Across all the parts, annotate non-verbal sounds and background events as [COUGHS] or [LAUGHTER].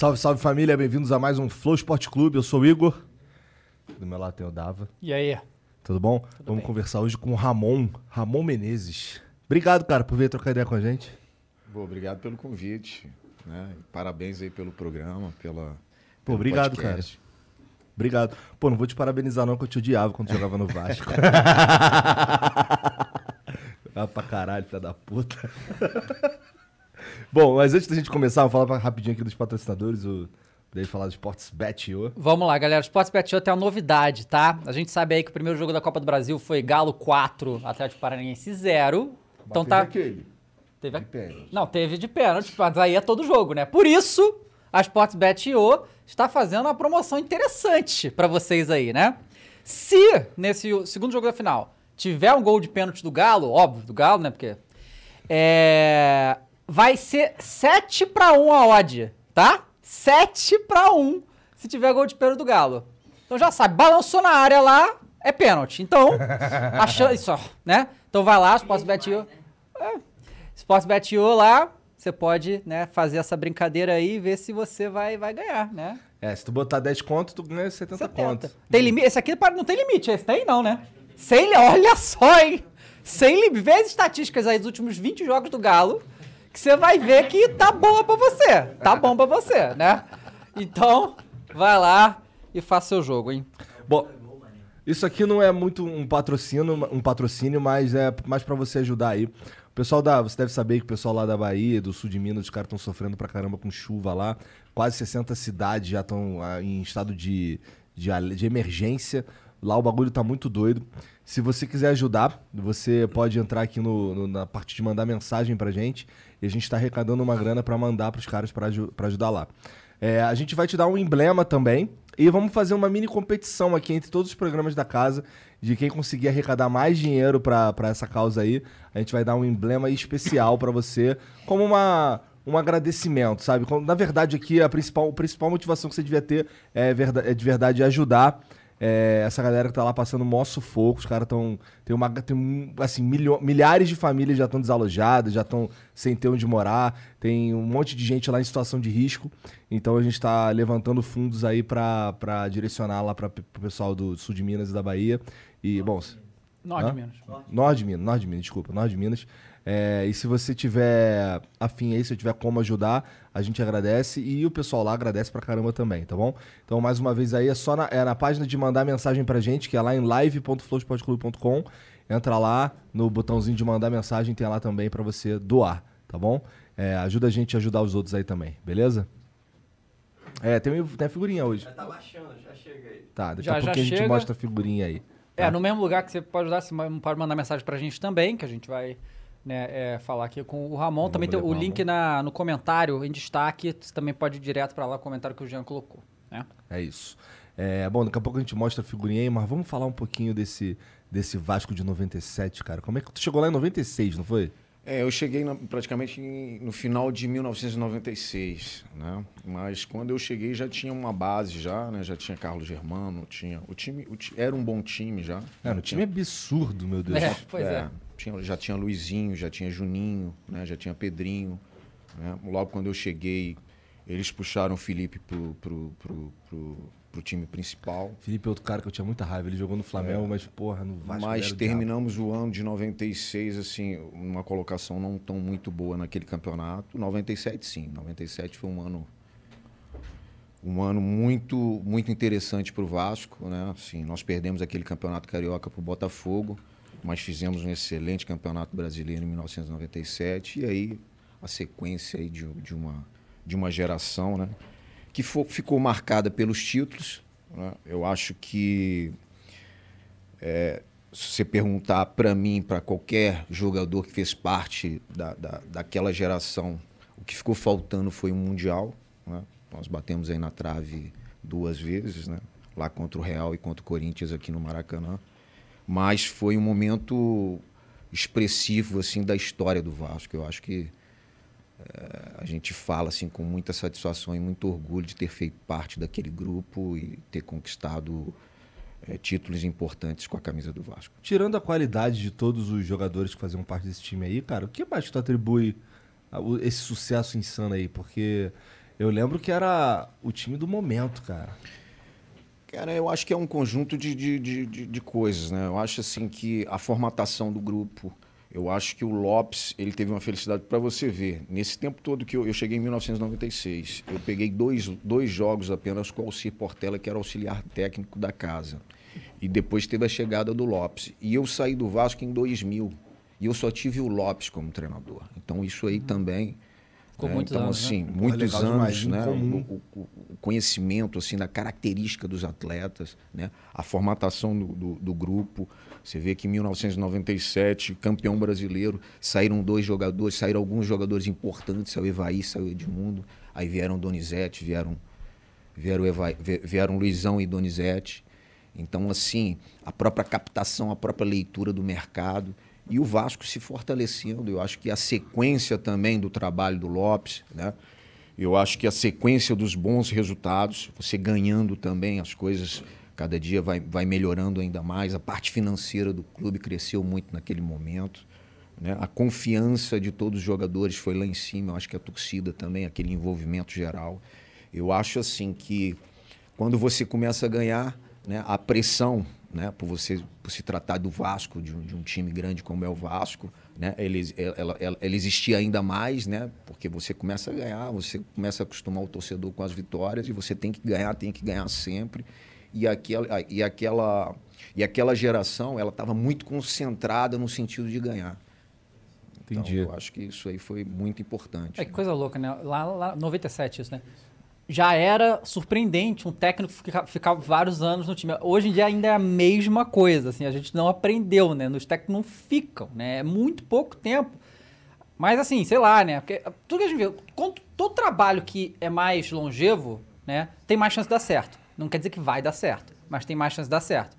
Salve, salve família, bem-vindos a mais um Flow Esporte Clube. Eu sou o Igor. Do meu lado tem o Dava. E aí? Tudo bom? Vamos conversar hoje com o Ramon, Ramon Menezes. Obrigado, cara, por vir trocar ideia com a gente. Bom, obrigado pelo convite. Né? Parabéns aí pelo programa, pela. Pô, pelo obrigado, podcast. cara. Obrigado. Pô, não vou te parabenizar não, que eu te odiava quando jogava no Vasco. [LAUGHS] ah, pra caralho, filha da puta. [LAUGHS] Bom, mas antes da gente começar, vou falar rapidinho aqui dos patrocinadores, o... Eu falar do Sports Bet.io. Vamos lá, galera. O Sports tem uma novidade, tá? A gente sabe aí que o primeiro jogo da Copa do Brasil foi Galo 4, Atlético Paranaense 0. Então tá. aquele. Teve a- de pênalti. Não, teve de pênalti, mas aí é todo jogo, né? Por isso, a Sportsbet.io está fazendo uma promoção interessante pra vocês aí, né? Se nesse segundo jogo da final tiver um gol de pênalti do Galo, óbvio, do Galo, né? Porque é, vai ser 7 pra 1 a odd, tá? 7 pra 1 se tiver gol de pênalti do Galo. Então já sabe, balançou na área lá, é pênalti. Então, a [LAUGHS] chance, isso, né? Então vai lá, Sportsbet.io. É, Sportsbet.io lá, você pode né, fazer essa brincadeira aí e ver se você vai, vai ganhar, né? É, se tu botar 10 conto, tu ganha 70, conto. Tem limite? Esse aqui não tem limite, esse tem não, né? Sem, olha só, hein? Sem limite. Vê as estatísticas aí dos últimos 20 jogos do Galo, que você vai ver que tá boa pra você. Tá bom pra você, né? Então, vai lá e faça seu jogo, hein? Bom, isso aqui não é muito um patrocínio, um patrocínio, mas é mais pra você ajudar aí. O pessoal da, você deve saber que o pessoal lá da Bahia, do sul de Minas, os caras estão sofrendo pra caramba com chuva lá. Quase 60 cidades já estão em estado de, de, de emergência. Lá o bagulho tá muito doido. Se você quiser ajudar, você pode entrar aqui no, no- na parte de mandar mensagem pra gente. E a gente tá arrecadando uma grana pra mandar pros caras pra, aju- pra ajudar lá. É, a gente vai te dar um emblema também. E vamos fazer uma mini competição aqui entre todos os programas da casa. De quem conseguir arrecadar mais dinheiro pra essa causa aí. A gente vai dar um emblema especial pra você. Como uma, um agradecimento, sabe? Na verdade, aqui a principal, a principal motivação que você devia ter é, é de verdade ajudar. É, essa galera que tá lá passando mó sufoco, os caras estão. Tem uma. Tem, assim, milho- milhares de famílias já estão desalojadas, já estão sem ter onde morar. Tem um monte de gente lá em situação de risco. Então a gente tá levantando fundos aí pra direcionar lá pra, pro pessoal do sul de Minas e da Bahia. E, bom. Norte de Minas. Norte de Minas, Norte de Minas, desculpa, Norte de Minas. É, e se você tiver afim aí, se tiver como ajudar, a gente agradece e o pessoal lá agradece pra caramba também, tá bom? Então, mais uma vez aí, é só na, é na página de mandar mensagem pra gente, que é lá em live.flowsportclub.com. Entra lá no botãozinho de mandar mensagem, tem lá também pra você doar, tá bom? É, ajuda a gente a ajudar os outros aí também, beleza? É, tem, tem a figurinha hoje. Tá baixando, já chega aí. Tá, daqui Já- a já pouquinho a gente mostra a figurinha aí. É, tá? no mesmo lugar que você pode ajudar, você pode mandar mensagem pra gente também, que a gente vai né, é, falar aqui com o Ramon. Vamos também tem o o link na, no comentário, em destaque. Você também pode ir direto pra lá, o comentário que o Jean colocou. Né? É isso. É, bom, daqui a pouco a gente mostra a figurinha aí, mas vamos falar um pouquinho desse, desse Vasco de 97, cara. Como é que tu chegou lá em 96, não foi? É, eu cheguei na- praticamente em- no final de 1996, né? Mas quando eu cheguei já tinha uma base já, né? Já tinha Carlos Germano, tinha o time, o era um bom time já. É, no time é absurdo, meu Deus. É, pois é. Tinha- já tinha Luizinho, já tinha Juninho, né? Já tinha Pedrinho. né? Logo quando eu cheguei, eles puxaram o Felipe pro, pro, pro, pro, pro time principal. Felipe é outro cara que eu tinha muita raiva. Ele jogou no Flamengo, mas porra, no Vasco. Mas era o terminamos o ano de 96, assim, numa colocação não tão muito boa naquele campeonato. 97, sim. 97 foi um ano um ano muito muito interessante para o Vasco, né? Assim, nós perdemos aquele campeonato carioca para o Botafogo, mas fizemos um excelente campeonato brasileiro em 1997 e aí a sequência aí de, de uma de uma geração, né? que fo- ficou marcada pelos títulos. né? Eu acho que é, se você perguntar para mim, para qualquer jogador que fez parte da, da, daquela geração, o que ficou faltando foi um Mundial. né? Nós batemos aí na trave duas vezes, né? lá contra o Real e contra o Corinthians aqui no Maracanã. Mas foi um momento expressivo assim da história do Vasco. Eu acho que eh, a gente fala assim com muita satisfação e muito orgulho de ter feito parte daquele grupo e ter conquistado eh, títulos importantes com a camisa do Vasco. Tirando a qualidade de todos os jogadores que faziam parte desse time aí, cara, o que mais tu atribui esse sucesso insano aí? Porque eu lembro que era o time do momento, cara. Cara, eu acho que é um conjunto de, de, de, de- coisas, né? Eu acho assim que a formatação do grupo, eu acho que o Lopes, ele teve uma felicidade para você ver. Nesse tempo todo que eu, eu cheguei em 1996, eu peguei dois, dois jogos apenas com o Alcir Portela, que era auxiliar técnico da casa. E depois teve a chegada do Lopes. E eu saí do Vasco em 2000. E eu só tive o Lopes como treinador. Então isso aí também... Ficou né? muitos então, anos, né? assim, Porra, muitos legal anos, né? O- o, o conhecimento assim da característica dos atletas, né? a formatação do, do, do grupo. Você vê que em 1997, campeão brasileiro, saíram dois jogadores, saíram alguns jogadores importantes, saiu Evaí, saiu Edmundo, aí vieram Donizete, vieram, vieram, Evaí, vie- vieram Luizão e Donizete. Então, assim, a própria captação, a própria leitura do mercado e o Vasco se fortalecendo. Eu acho que a sequência também do trabalho do Lopes, né? Eu acho que a sequência dos bons resultados, você ganhando também as coisas, cada dia vai, vai melhorando ainda mais. A parte financeira do clube cresceu muito naquele momento. Né? A confiança de todos os jogadores foi lá em cima. Eu acho que a torcida também, aquele envolvimento geral. Eu acho assim que quando você começa a ganhar, né, a pressão, né, por você por se tratar do Vasco, de um, de um time grande como é o Vasco, né, ele, ela, ela, ela existia ainda mais, né, porque você começa a ganhar, você começa a acostumar o torcedor com as vitórias e você tem que ganhar, tem que ganhar sempre. E aquela, e aquela, e aquela geração, ela estava muito concentrada no sentido de ganhar. Entendi. Então, eu acho que isso aí foi muito importante. É que coisa louca, né? Lá, lá 97 isso, né? Já era surpreendente um técnico ficar, vários anos no time. Hoje em dia ainda é a mesma coisa, assim, a gente não aprendeu, né? Os técnicos não ficam, né? É muito pouco tempo. Mas assim, sei lá, né? Porque tudo que a gente vê, quando- todo trabalho que é mais longevo, né, tem mais chance de dar certo. Não quer dizer que vai dar certo, mas tem mais chance de dar certo.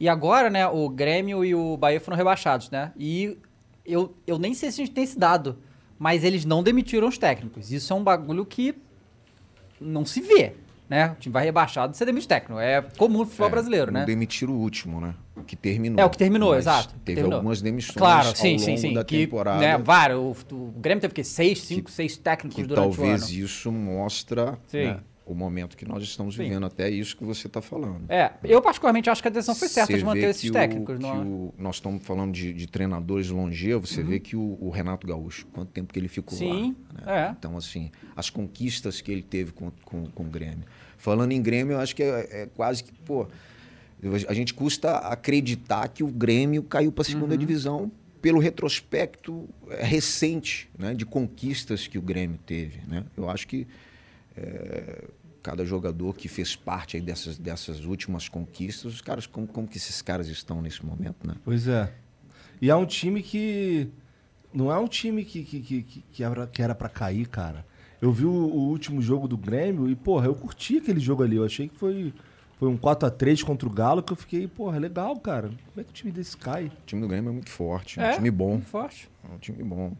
E agora, né, o Grêmio e o Bahia foram rebaixados, né? E eu, eu nem sei se a gente tem esse dado, mas eles não demitiram os técnicos. Isso é um bagulho que não se vê, né? O time vai rebaixado, você demite técnico. É comum no futebol É, brasileiro, né? demitiram o último, né? O que terminou. É o que terminou, exato. Teve terminou. algumas demissões claro, ao sim, longo sim, sim. da que, temporada. Né, vários, o, o Grêmio teve que seis, cinco, seis técnicos que durante talvez o ano. isso mostra Sim. né, o momento que nós estamos Sim. vivendo, até isso que você está falando. É, eu particularmente acho que a decisão foi certa Você de manter esses o- técnicos. que não é? o- nós estamos falando de, de treinadores longevos, você vê que o, o Renato Gaúcho, quanto tempo que ele ficou Sim, lá. né? é. Então, assim, as conquistas que ele teve com, com, com o Grêmio. Falando em Grêmio, eu acho que é, é quase que, pô, a gente custa acreditar que o Grêmio caiu para a Uhum. segunda divisão pelo retrospecto é, recente né, de conquistas que o Grêmio teve. Né? Eu acho que é, cada jogador que fez parte aí dessas, dessas últimas conquistas, os caras, como, como que esses caras estão nesse momento, né? Pois é. E é um time que. Não é um time que, que, que, que- era, que era pra cair, cara. Eu vi o, o último jogo do Grêmio e, porra, eu curti aquele jogo ali. Eu achei que foi, foi um 4x3 contra o Galo que eu fiquei, porra, legal, cara. Como é que o time desse cai? O time do Grêmio é muito forte, é É, um time bom. muito forte. É um time bom.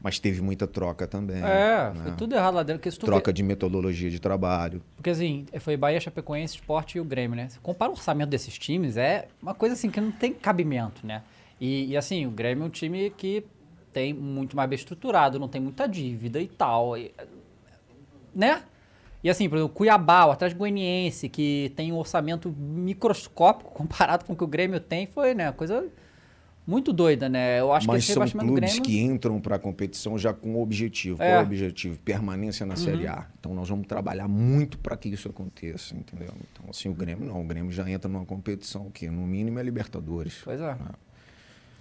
Mas teve muita troca também. É, né? foi tudo errado lá dentro. Porque, Troca vê- de metodologia de trabalho. porque assim, foi Bahia, Chapecoense, Sport e o Grêmio, né? Você compara o orçamento desses times, é uma coisa assim que não tem cabimento, né? E, e, assim, o Grêmio é um time que tem muito mais bem estruturado, não tem muita dívida e tal. e- né? E assim, por exemplo, o Cuiabá, o Atlético Goianiense, que tem um orçamento microscópico [LAUGHS] comparado com o que o Grêmio tem, foi, né, coisa muito doida, né? Eu acho Mas que são clubes Grêmio... que entram para a competição já com um objetivo. Qual É. é o objetivo? Permanência na Série A. Então nós vamos trabalhar muito para que isso aconteça, entendeu? Então, assim, o Grêmio não. O Grêmio já entra numa competição que, no mínimo, é Libertadores. Pois é.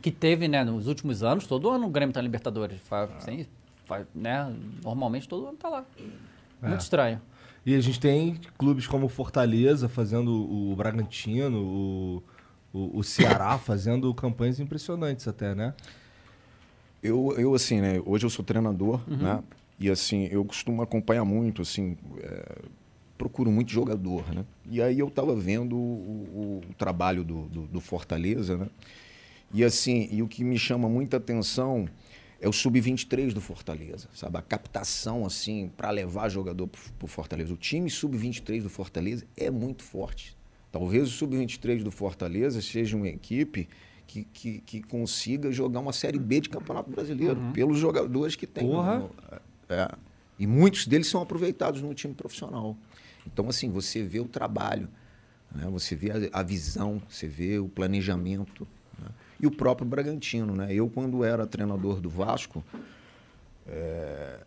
Que teve, né, nos últimos anos, todo ano o Grêmio tá na Libertadores. Faz, sem- faz, né, normalmente todo ano tá lá. Muito estranho. E a gente tem clubes como Fortaleza fazendo o Bragantino, o, o, o Ceará [LAUGHS] fazendo campanhas impressionantes até, né? Eu, eu assim, né? Hoje eu sou treinador, né? E assim, eu costumo acompanhar muito, assim, é, procuro muito jogador, né? E aí eu tava vendo o, o- o trabalho do, do, do Fortaleza, né? E assim, e o que me chama muita atenção é o sub-23 do Fortaleza, sabe? A captação, assim, para levar jogador pro, pro Fortaleza. O time sub-23 do Fortaleza é muito forte. Talvez o sub-23 do Fortaleza seja uma equipe que, que, que consiga jogar uma Série B de Campeonato Brasileiro, pelos jogadores que tem. Porra. no- é. E muitos deles são aproveitados no time profissional. Então, assim, você vê o trabalho, né? você vê a, a visão, você vê o planejamento. né? E o próprio Bragantino. Né? Eu, quando era treinador do Vasco, é,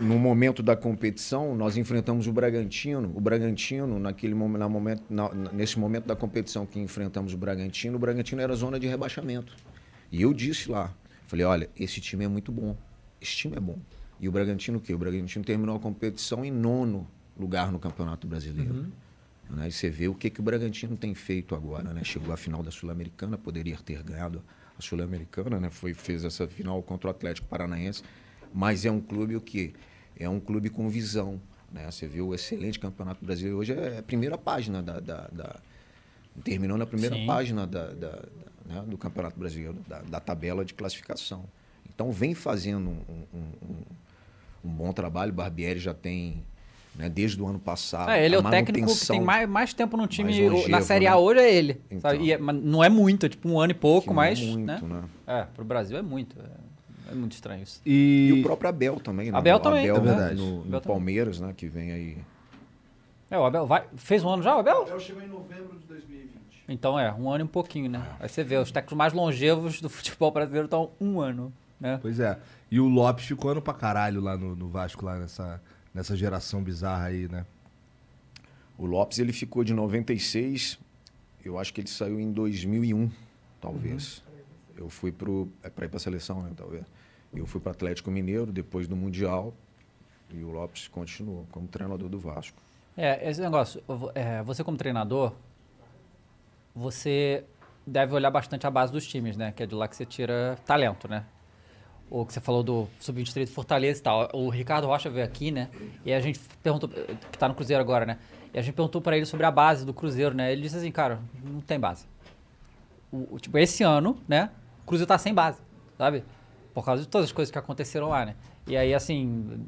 no momento da competição, nós enfrentamos o Bragantino. O Bragantino, naquele na momento, na- nesse momento da competição que enfrentamos o Bragantino, o Bragantino era zona de rebaixamento. E eu disse lá, falei, olha, esse time é muito bom. Esse time é bom. E o Bragantino o quê? O Bragantino terminou a competição em nono lugar no Campeonato Brasileiro. Né? E você vê o que, que o Bragantino tem feito agora. Né? Chegou à final da Sul-Americana, poderia ter ganhado a Sul-Americana, né? Foi, fez essa final contra o Atlético Paranaense. Mas é um clube o quê? É um clube com visão. Né? Você vê o excelente Campeonato Brasileiro. Hoje é a primeira página da... da- da- terminou na primeira Sim. página da, da- da- né, do Campeonato Brasileiro, da, da tabela de classificação. Então vem fazendo um, um- um- um bom trabalho. O Barbieri já tem, né, desde o ano passado. É, ele é o técnico que tem mais, mais tempo no time. longevo, na Série A né? hoje é ele. Então. sabe? E é- não é muito, é tipo um ano e pouco, mas. é muito, né? né? É, pro Brasil é muito. É, é muito estranho isso. E, E o próprio Abel também, né? Abel O também, Abel é verdade. no, no Abel também. Palmeiras, né? Que vem aí. É, o Abel vai. Fez um ano já, o Abel? Eu chegou em novembro de 2020. Então é, um ano e um pouquinho, né? Aí você vê, os técnicos mais longevos do [LAUGHS] futebol brasileiro estão um ano, né? Pois é. E o Lopes ficou ano pra caralho lá no, no Vasco, lá nessa, nessa geração bizarra aí, né? O Lopes ele ficou de 96, eu acho que ele saiu em 2001, talvez. Eu fui pro é para ir para a seleção, né, talvez. Eu fui para Atlético Mineiro depois do Mundial e o Lopes continuou como treinador do Vasco. É, esse negócio, é, você como treinador, você deve olhar bastante a base dos times, né? Que é de lá que você tira talento, né? O que você falou do Sub-23 do Fortaleza e tal. O Ricardo Rocha veio aqui, né? E a gente perguntou, que tá no Cruzeiro agora, né? E a gente perguntou pra ele sobre a base do Cruzeiro, né? Ele disse assim, cara, não tem base. O, o- tipo, esse ano, né? O Cruzeiro tá sem base, sabe? Por causa de todas as coisas que aconteceram lá, né? E aí, assim,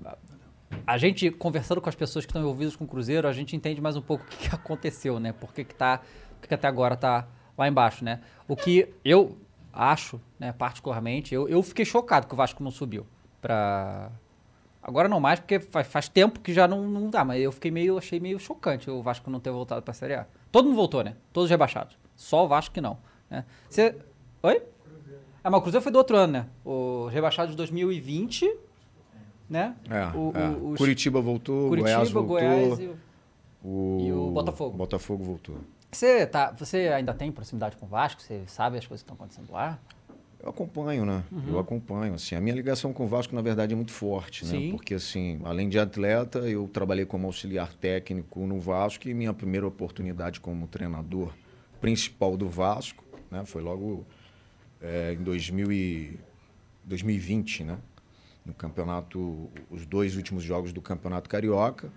a gente, conversando com as pessoas que estão envolvidas com o Cruzeiro, a gente entende mais um pouco o que, aconteceu, né? Por que, que, tá, por que, que até agora tá lá embaixo, né? O que eu acho, né, particularmente, eu, eu fiquei chocado que o Vasco não subiu pra... Agora não mais, porque faz, faz tempo que já não, não dá, mas eu fiquei meio, achei meio chocante o Vasco não ter voltado pra Série A. Todo mundo voltou, né? Todos rebaixados. Só o Vasco que não. Né? Você... Oi? Ah, mas o Cruzeiro foi do outro ano, né? O rebaixado de 2020, né? É, O- é. o- os- Curitiba voltou, Curitiba, Goiás voltou, Goiás e... o... e o Botafogo. Botafogo voltou. Você, tá, você ainda tem proximidade com o Vasco? Você sabe as coisas que estão acontecendo lá? Eu acompanho, né? Uhum. Eu acompanho. Assim, a minha ligação com o Vasco, na verdade, é muito forte, né? Sim. Porque, assim, além de atleta, eu trabalhei como auxiliar técnico no Vasco e minha primeira oportunidade como treinador principal do Vasco, né? Foi logo eh, em 2000 e 2020, né? No campeonato, os dois últimos jogos do Campeonato Carioca,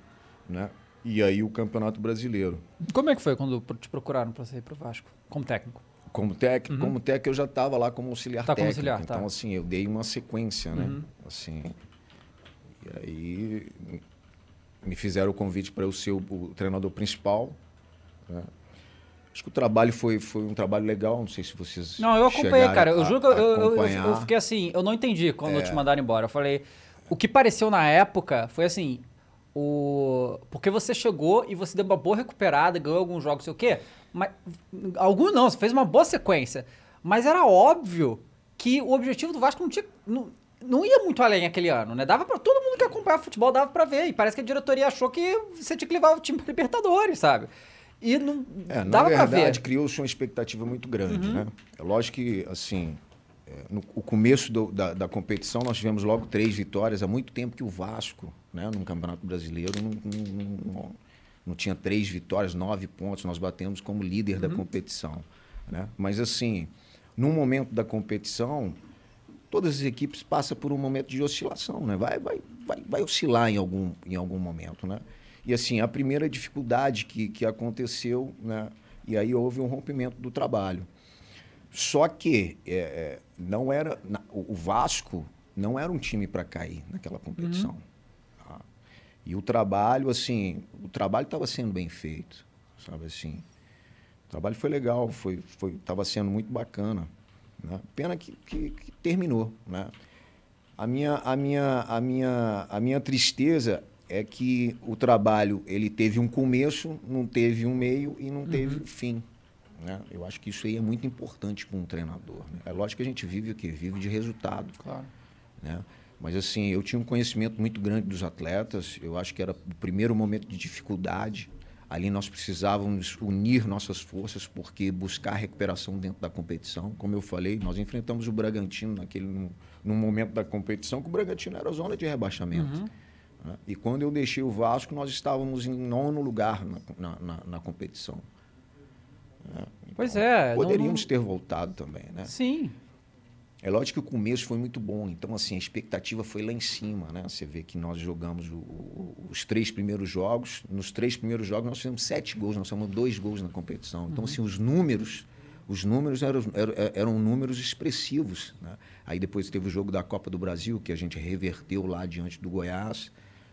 né? E aí o Campeonato Brasileiro. Como é que foi quando te procuraram para você ir pro Vasco, como técnico? Como técnico, como técnico eu já estava lá como auxiliar Uhum. Tá como técnico. auxiliar, tá. então, assim, eu dei uma sequência, né? Uhum. Assim. E aí me fizeram o convite para eu ser o, o treinador principal. né? Acho que o trabalho foi, foi um trabalho legal, não sei se vocês. Não, eu acompanhei, cara. Eu a- juro que eu, eu- eu- fiquei assim, eu não entendi quando É. te mandaram embora. Eu falei, o que pareceu na época foi assim, o porque você chegou e você deu uma boa recuperada, ganhou alguns jogos, sei o quê, mas alguns não, você fez uma boa sequência. Mas era óbvio que o objetivo do Vasco não tinha não, não ia muito além aquele ano, né? Dava para todo mundo que acompanhava futebol dava pra ver, e parece que a diretoria achou que você tinha que levar o time pra Libertadores, sabe? E não É, dava pra ver. Uhum. verdade, criou-se uma expectativa muito grande, né? É lógico que, assim, é, no o começo do- da, da competição, nós tivemos logo três vitórias. Há muito tempo que o Vasco, né, no Campeonato Brasileiro, não, não- não- não tinha três vitórias, nove pontos, nós batemos como líder da competição. Né? Mas assim, no momento da competição, todas as equipes passam por um momento de oscilação, né? Vai, vai, vai, vai oscilar em algum, em algum momento, né? E assim, a primeira dificuldade que, que aconteceu, né? E aí houve um rompimento do trabalho. Só que é, é, não era o Vasco não era um time para cair naquela competição. tá? E o trabalho, assim, o trabalho estava sendo bem feito, sabe assim. O trabalho foi legal, foi, foi, estava sendo muito bacana. Né? Pena que, que, que terminou, né? A minha, a, minha, a, minha, a minha tristeza é que o trabalho ele teve um começo, não teve um meio e não teve um fim. Né? Eu acho que isso aí é muito importante para um treinador. né? É lógico que a gente vive o quê? Vive de resultado. Claro. Né? Mas assim, eu tinha um conhecimento muito grande dos atletas. Eu acho que era o primeiro momento de dificuldade. Ali nós precisávamos unir nossas forças porque buscar recuperação dentro da competição. Como eu falei, nós enfrentamos o Bragantino naquele num, num momento da competição que o Bragantino era zona de rebaixamento. Né? E quando eu deixei o Vasco, nós estávamos em nono lugar na, na, na- na competição. né? Pois é. Poderíamos não- ter voltado também, né? Sim. É lógico que o começo foi muito bom, então assim, a expectativa foi lá em cima, né? Você vê que nós jogamos o- o- os três primeiros jogos, nos três primeiros jogos nós fizemos sete gols, nós fizemos dois gols na competição. Então assim, os números, os números eram, eram, eram números expressivos, né? Aí depois teve o jogo da Copa do Brasil, que a gente reverteu lá diante do Goiás,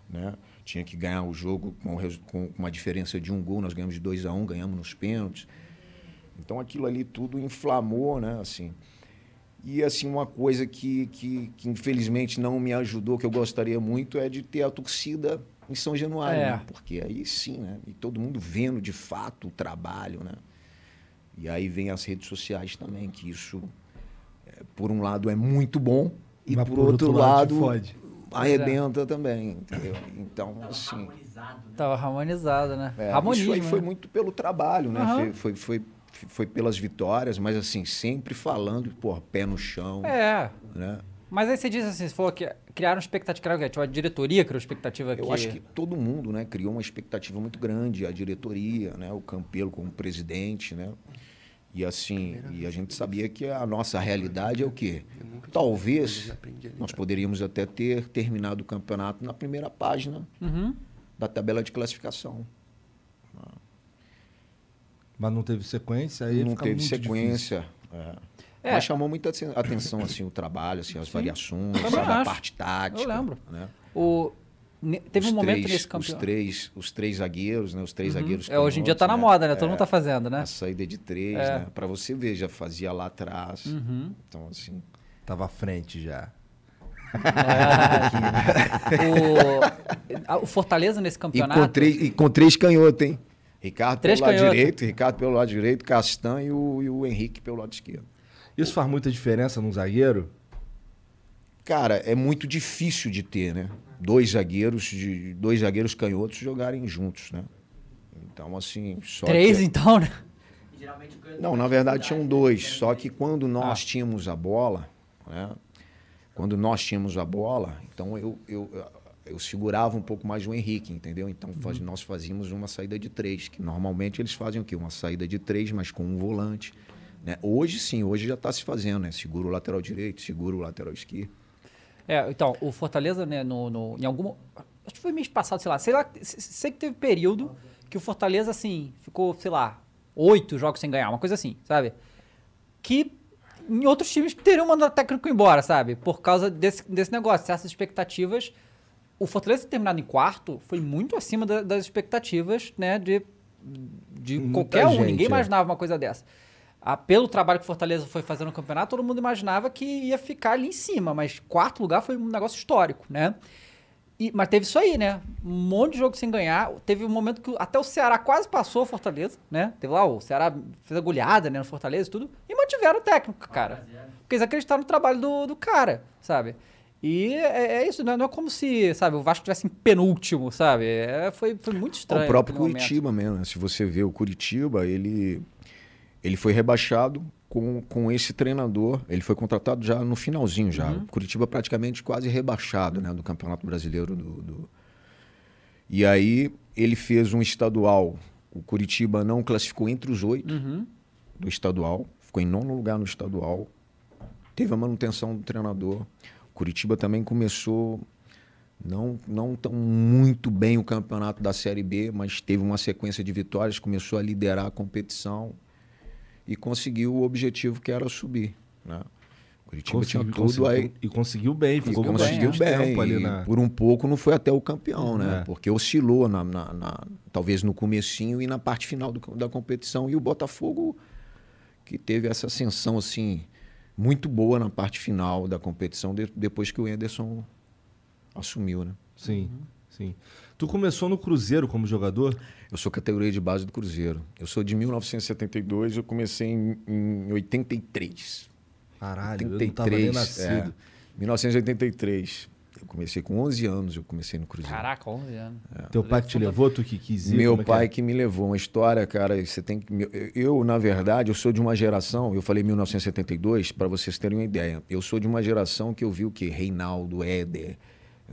né? Tinha que ganhar o jogo com, com uma diferença de um gol, nós ganhamos de 2 a 1 um, ganhamos nos pênaltis. Então aquilo ali tudo inflamou, né? Assim, e assim, uma coisa que, que, que infelizmente não me ajudou, que eu gostaria muito, é de ter a torcida em São Januário, É. né? Porque aí sim, né? E todo mundo vendo de fato o trabalho, né? E aí vem as redes sociais também, que isso, é, por um lado, é muito bom, e Mas por, outro, te lado, fode. Arrebenta também, entendeu? Então, assim... Tava harmonizado, né? É, Harmonismo. isso aí foi né? muito pelo trabalho, né? Aham. Foi, foi, foi, foi pelas vitórias, mas assim, sempre falando, pô, pé no chão, É. né? Mas aí você disse assim, você falou que criaram expectativa? Tipo, a diretoria criou expectativa Eu que... acho que todo mundo, né, criou uma expectativa muito grande, a diretoria, né, o Campelo como presidente, né? E assim, e a gente sabia que a nossa realidade é o quê? Talvez nós poderíamos até ter terminado o campeonato na primeira página Uhum. da tabela de classificação. Mas não teve sequência, aí não fica teve muito sequência. é. É. Mas chamou muita aten- atenção assim o trabalho, assim, as variações, Também sabe, a parte tática. Eu lembro. Né? O... Teve Os um momento três- nesse Os campeonato. três, os três zagueiros, né? Os três zagueiros. É, hoje em dia tá na canhotos, moda, né? Todo mundo tá fazendo, né? A saída de três, É. né? Pra você ver, já fazia lá atrás. Uhum. Então, assim. Tava à frente já. [LAUGHS] o... a- o Fortaleza nesse E campeonato... com, três, e com três canhotos, hein? Ricardo Três pelo lado direito, Ricardo pelo lado direito, Castan e o, e o Henrique pelo lado esquerdo. Isso faz muita diferença num zagueiro? Cara, é muito difícil de ter, né? Dois zagueiros, de, dois zagueiros canhotos jogarem juntos, né? Então, assim. Só Três, que- então, né? Não, na verdade tinham dois. Só que quando nós Ah. tínhamos a bola, né? Quando nós tínhamos a bola, então eu, eu, eu segurava um pouco mais o Henrique, entendeu? Então faz- nós fazíamos uma saída de três, que normalmente eles fazem o quê? Uma saída de três, mas com um volante. Né? Hoje sim, hoje já está se fazendo, né? Segura o lateral direito, segura o lateral esquerdo. É, então, o Fortaleza, né, no, no- em algum... Acho que foi mês passado, sei lá. Sei lá, se- sei que teve período que o Fortaleza, assim, ficou, sei lá, oito jogos sem ganhar, uma coisa assim, sabe? Que em outros times teriam mandado o técnico embora, sabe? Por causa desse, desse negócio, dessas expectativas. O Fortaleza ter terminado em quarto foi muito acima da- das expectativas, né, de, de Muita qualquer um. gente, Ninguém é. imaginava uma coisa dessa. Ah, pelo trabalho que Fortaleza foi fazer no campeonato, todo mundo imaginava que ia ficar ali em cima, mas quarto lugar foi um negócio histórico, né? E- mas teve isso aí, né? Um monte de jogo sem ganhar. Teve um momento que até o Ceará quase passou o Fortaleza, né? Teve lá, o Ceará fez a goleada, né, no Fortaleza e tudo. E mantiveram o técnico, cara. Porque eles acreditaram no trabalho do, do cara, sabe? E é, é isso, né? não é como se, sabe, o Vasco tivesse em penúltimo, sabe? É, foi, foi muito estranho. o próprio naquele momento. Curitiba mesmo, né? Se você vê o Curitiba, ele, ele foi rebaixado com, com esse treinador. Ele foi contratado já no finalzinho já. Uhum. Curitiba praticamente quase rebaixado né, do Campeonato Brasileiro do, do- E aí ele fez um estadual. O Curitiba não classificou entre os oito Uhum. do estadual, ficou em nono lugar no estadual. Teve a manutenção do treinador. O Curitiba também começou não não tão muito bem o campeonato da Série B, mas teve uma sequência de vitórias, começou a liderar a competição e conseguiu o objetivo que era subir. Né? Curitiba tinha Conseguiu- tudo conseguiu- aí. E conseguiu bem, ficou conseguiu bastante bem. tempo ali e na... Por um pouco não foi até o campeão, né? É. Porque oscilou na, na- na- talvez no comecinho e na parte final do- da competição. E o Botafogo que teve essa ascensão assim muito boa na parte final da competição de- depois que o Ederson assumiu, né? Sim, sim. Tu começou no Cruzeiro como jogador? Eu sou categoria de base do Cruzeiro. Eu sou de 1972, eu comecei em, em 83. Caralho, eu não tava nem nascido. É, 1983. Eu comecei com 11 anos, eu comecei no Cruzeiro. Caraca, 11 anos. Teu pai que te levou, tu que quis ir? Meu é que pai é? que me levou. Uma história, cara, você tem que. eu- Eu, na verdade, eu sou de uma geração, eu falei 1972, para vocês terem uma ideia. Eu sou de uma geração que eu vi o que? Reinaldo, Éder.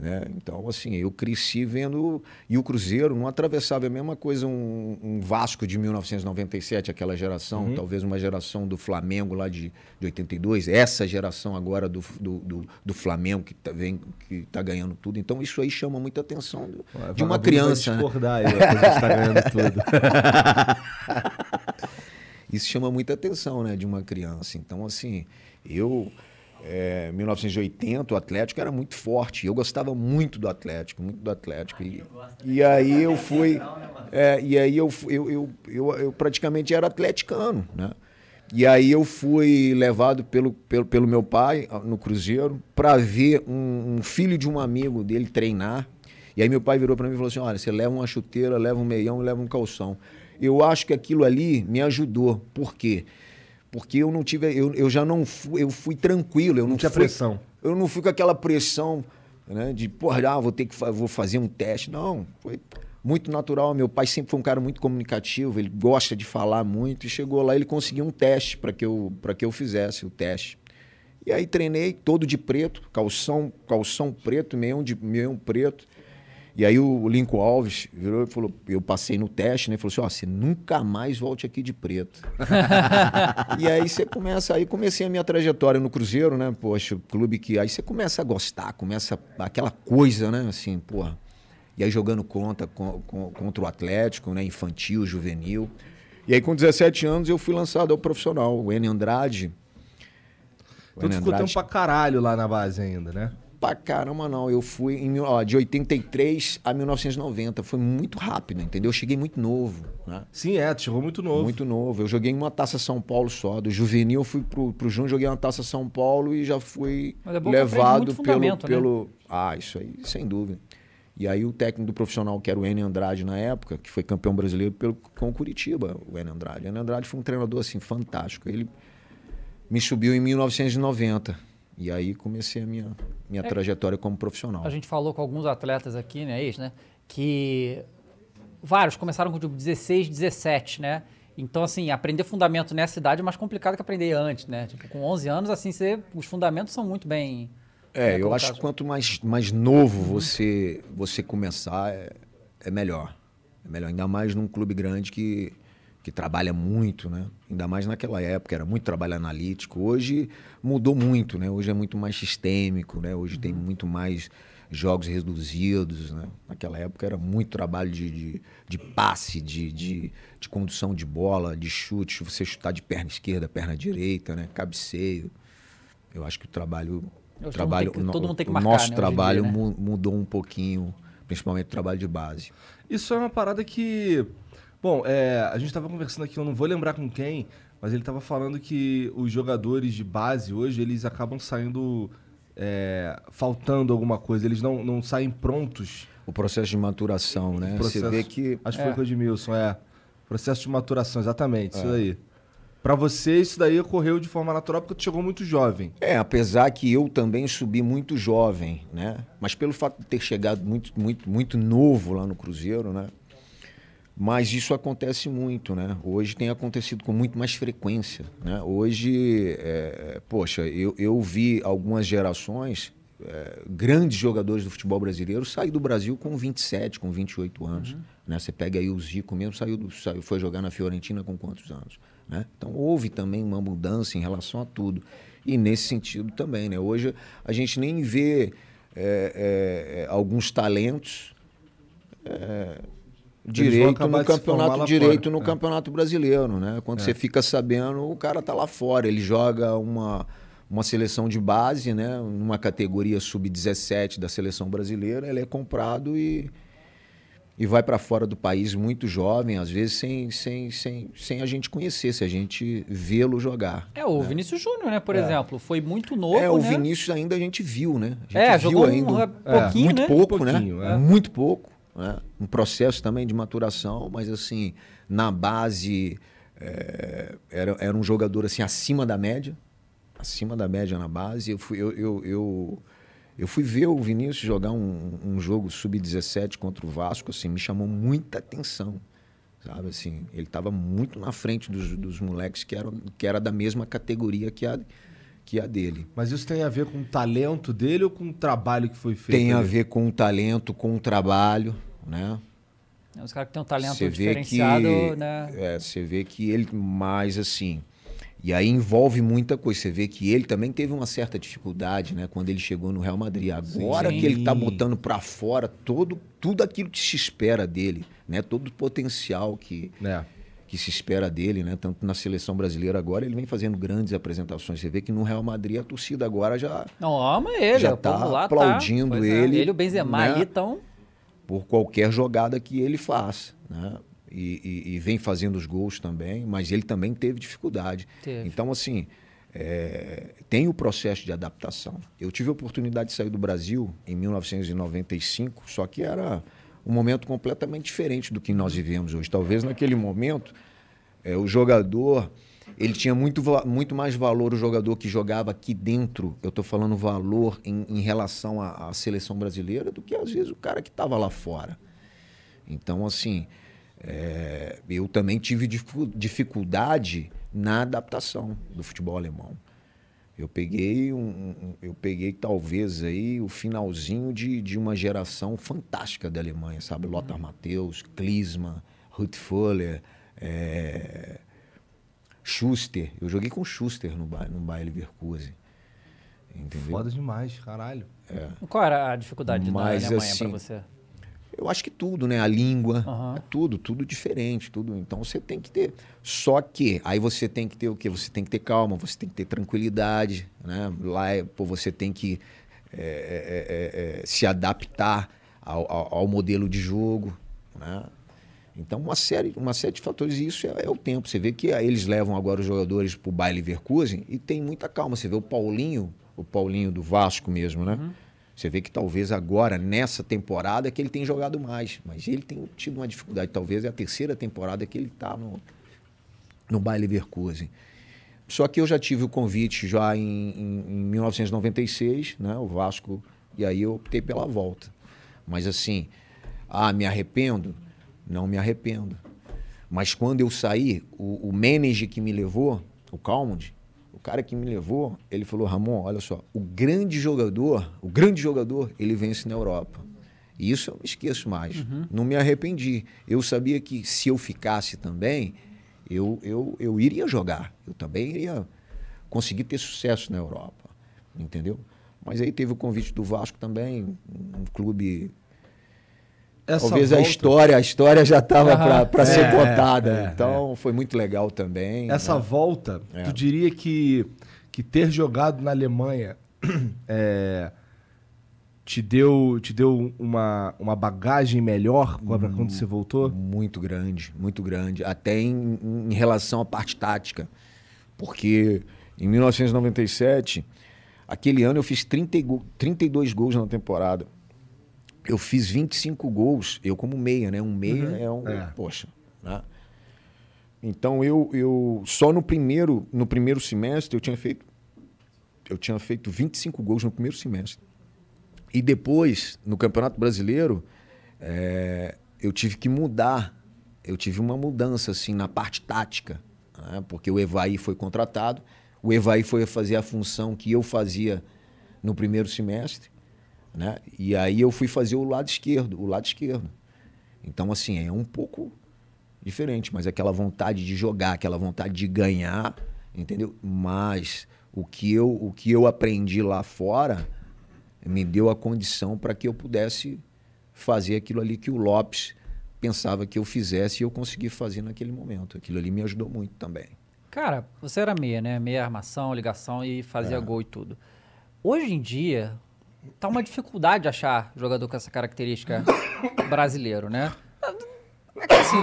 Né? Então, assim, eu cresci vendo. E o Cruzeiro não atravessava a mesma coisa um, um Vasco de 1997, aquela geração, talvez uma geração do Flamengo lá de, de 82, essa geração agora do, do, do, do Flamengo que tá, que tá ganhando tudo. Então, isso aí chama muita atenção do- Ué, de uma criança. Vai né? discordar que a gente tá ganhando tudo. [LAUGHS] Isso chama muita atenção, né, de uma criança. Então, assim, eu, é, 1980, o Atlético era muito forte. Eu gostava muito do Atlético, muito do Atlético. E, e aí eu fui, é, e aí eu, eu, eu, eu, eu praticamente era atleticano, né? E aí eu fui levado pelo, pelo, pelo meu pai ah, no Cruzeiro para ver um, um filho de um amigo dele treinar. E aí meu pai virou para mim e falou assim: olha, você leva uma chuteira, leva um meião leva um calção. Eu acho que aquilo ali me ajudou. Por quê? Eu não tive, eu, eu já não fui, eu fui tranquilo, eu não, tinha fui- pressão. Eu não fui com aquela pressão, né, de, porra, ah, vou ter que vou fazer um teste. Não, foi muito natural. Meu pai sempre foi um cara muito comunicativo, ele gosta de falar muito e chegou lá, ele conseguiu um teste para que eu para que eu fizesse o teste. E aí treinei todo de preto, calção, calção preto, meião de meião preto. E aí o Lincoln Alves virou e falou, eu passei no teste, né? Falou assim, ó, você nunca mais volte aqui de preto. [LAUGHS] e aí você começa, aí comecei a minha trajetória no Cruzeiro, né? Poxa, clube que aí você começa a gostar, começa aquela coisa, né? Assim, porra. E aí jogando contra, com- com- contra o Atlético, né? Infantil, juvenil. E aí com 17 anos eu fui lançado ao profissional, o N Andrade. Tu ficou tempo pra caralho lá na base ainda, né? Pra caramba, não. Eu fui em, ó, de 83 a 1990. Foi muito rápido, entendeu? Eu cheguei muito novo, né? Sim, é, tu chegou muito novo. Muito novo. Eu joguei em uma taça São Paulo só. Do juvenil, eu fui pro, pro Júnior, joguei uma taça São Paulo e já fui é levado pelo, né? pelo. Ah, isso aí, sem dúvida. E aí o técnico do profissional, que era o N Andrade na época, que foi campeão brasileiro pelo, com o Curitiba, o N Andrade. O N Andrade foi um treinador assim fantástico. Ele me subiu em 1990. E aí comecei a minha, minha trajetória como profissional. A gente falou com alguns atletas aqui, né, ex, né? Que vários começaram com tipo 16, 17, né? Então, assim, aprender fundamento nessa idade é mais complicado que aprender antes, né? Tipo, com 11 anos, assim, você, os fundamentos são muito bem. É, bem eu acho que quanto mais, mais novo você, você começar, é, é melhor. É melhor, ainda mais num clube grande que, que trabalha muito, né? Ainda mais naquela época, era muito trabalho analítico. Hoje mudou muito, né? Hoje é muito mais sistêmico, né? Hoje tem muito mais jogos reduzidos, né? Naquela época era muito trabalho de, de, de passe, de, de, de condução de bola, de chute, você chutar de perna esquerda, perna direita, né? Cabeceio. Eu acho que o trabalho, o trabalho, todo mundo tem que- o todo mundo tem que o marcar, nosso né, trabalho dia, né? mu- mudou um pouquinho, principalmente o trabalho de base. Isso é uma parada que. Bom, é, a gente tava conversando aqui, eu não vou lembrar com quem, mas ele tava falando que os jogadores de base hoje, eles acabam saindo. é, faltando alguma coisa, eles não, não saem prontos. O processo de maturação, né? Processo- Você vê que Acho que É. foi com o Edmilson, é. Processo de maturação, exatamente, É. isso daí. Pra você, isso daí ocorreu de forma natural porque tu chegou muito jovem. É, apesar que eu também subi muito jovem, né? Mas pelo fato de ter chegado muito, muito, muito novo lá no Cruzeiro, né? Mas isso acontece muito, né? Hoje tem acontecido com muito mais frequência, né? Hoje, é, poxa, eu, eu vi algumas gerações, é, grandes jogadores do futebol brasileiro saem do Brasil com 27, com 28 anos. Né? Você pega aí o Zico mesmo, saiu, do- saiu foi jogar na Fiorentina com quantos anos? Né? Então houve também uma mudança em relação a tudo. E nesse sentido também. Né? Hoje a gente nem vê é, é, alguns talentos é, direito no campeonato direito fora. no É. campeonato brasileiro, né? Quando você fica sabendo, o cara tá lá fora, ele joga uma uma seleção de base, né? Numa categoria sub-17 da seleção brasileira, ele é comprado e e vai para fora do país muito jovem, às vezes sem, sem, sem, sem a gente conhecer, se a gente vê-lo jogar. É, o Vinícius Júnior, né, por exemplo, foi muito novo, é, o né? Vinícius ainda a gente viu, né? A gente É, viu jogou um ainda ra- pouquinho, muito né? pouco, Pouquinho, né? é. Muito pouco. Né? Um processo também de maturação, mas assim, na base é, era, era um jogador assim acima da média, acima da média na base. Eu fui, eu, eu, eu, eu fui ver o Vinícius jogar um, um jogo sub-17 contra o Vasco, assim, me chamou muita atenção. Sabe assim, ele estava muito na frente dos, dos moleques que eram que era da mesma categoria que a, que a dele. Mas isso tem a ver com o talento dele ou com o trabalho que foi feito? Tem a ver com o talento, com o trabalho, né? É, Os caras que têm um talento Você vê diferenciado, que né? é, você vê que ele mais assim e aí envolve muita coisa. Você vê que ele também teve uma certa dificuldade, né, quando ele chegou no Real Madrid. Agora Sim. que ele tá botando para fora todo tudo aquilo que se espera dele, né, todo o potencial que É. que se espera dele, né? Tanto na seleção brasileira agora, ele vem fazendo grandes apresentações. Você vê que no Real Madrid a torcida agora já Não, ama ele, Já tá lá aplaudindo tá. Pois é, ele, Ele e o Benzema né? aí estão... por qualquer jogada que ele faça, né? E, e- e vem fazendo os gols também, mas ele também teve dificuldade. Teve. Então, assim, é, tem o processo de adaptação. Eu tive a oportunidade de sair do Brasil em 1995, só que era um momento completamente diferente do que nós vivemos hoje. Talvez naquele momento é, o jogador ele tinha muito, muito mais valor o jogador que jogava aqui dentro. Eu estou falando valor em, em relação à, à seleção brasileira do que às vezes o cara que estava lá fora. Então, assim, é, eu também tive dificu- dificuldade na adaptação do futebol alemão. Eu peguei, um, um- eu peguei talvez aí o finalzinho de, de uma geração fantástica da Alemanha, sabe? Lothar Matthäus, Klinsmann, Ruth Fuller, é, Schuster. Eu joguei com Schuster no, Ba- no Bayer Leverkusen. Entendeu? Foda demais, caralho. Qual era a dificuldade Mas, da Alemanha assim, pra você? Eu acho que tudo, né? A língua, Aham. é tudo, tudo diferente, tudo. Então você tem que ter. Só que aí você tem que ter o quê? Você tem que ter calma, você tem que ter tranquilidade, né? Lá é, pô, você tem que é, é, é, é, se adaptar ao, ao- ao modelo de jogo, né? Então uma série, uma série de fatores e isso é, o tempo. Você vê que aí eles levam agora os jogadores para o Bayer Leverkusen e tem muita calma. Você vê o Paulinho, o Paulinho do Vasco mesmo, né? Você vê que talvez agora, nessa temporada, é que ele tem jogado mais. Mas ele tem tido uma dificuldade. Talvez é a terceira temporada que ele está no, no Bayer Leverkusen. Só que eu já tive o convite já em, em, em 1996, né? O Vasco, e aí eu optei pela volta. Mas assim, ah, me arrependo? Não me arrependo. Mas quando eu saí, o, o manager que me levou, o Calmond, cara que me levou, ele falou, Ramon, olha só, o grande jogador, o grande jogador, ele vence na Europa. E isso eu não esqueço mais. Não me arrependi. Eu sabia que se eu ficasse também, eu, eu, eu iria jogar. Eu também iria conseguir ter sucesso na Europa. Entendeu? Mas aí teve o convite do Vasco também, um clube Essa Talvez a volta- história, a história já estava Aham. para ser É, contada. é, então foi muito legal também. Essa né? volta, É. tu diria que, que ter jogado na Alemanha [CLEARS THROAT] é, te deu, te deu uma, uma bagagem melhor para quando você voltou? Muito grande, muito grande. Até em, em relação à parte tática. Porque em 1997, aquele ano eu fiz 30 e go- 32 gols na temporada. Eu fiz 25 gols, eu como meia, né? Um meia é um. É. Poxa. Né? Então eu, eu só no primeiro, no primeiro semestre eu tinha feito. Eu tinha feito 25 gols no primeiro semestre. E depois, no Campeonato Brasileiro, é, eu tive que mudar. Eu tive uma mudança assim na parte tática, né? porque o Evaí foi contratado. O Evaí foi fazer a função que eu fazia no primeiro semestre, né? E aí eu fui fazer o lado esquerdo, o lado esquerdo. Então, assim, é um pouco diferente, mas aquela vontade de jogar, aquela vontade de ganhar, entendeu? Mas o que eu, o que eu aprendi lá fora me deu a condição para que eu pudesse fazer aquilo ali que o Lopes pensava que eu fizesse e eu consegui fazer naquele momento. Aquilo ali me ajudou muito também. Cara, você era meia, né? Meia armação, ligação e fazia É. gol e tudo. Hoje em dia, tá uma dificuldade de achar jogador com essa característica [COUGHS] brasileiro, né? É que assim,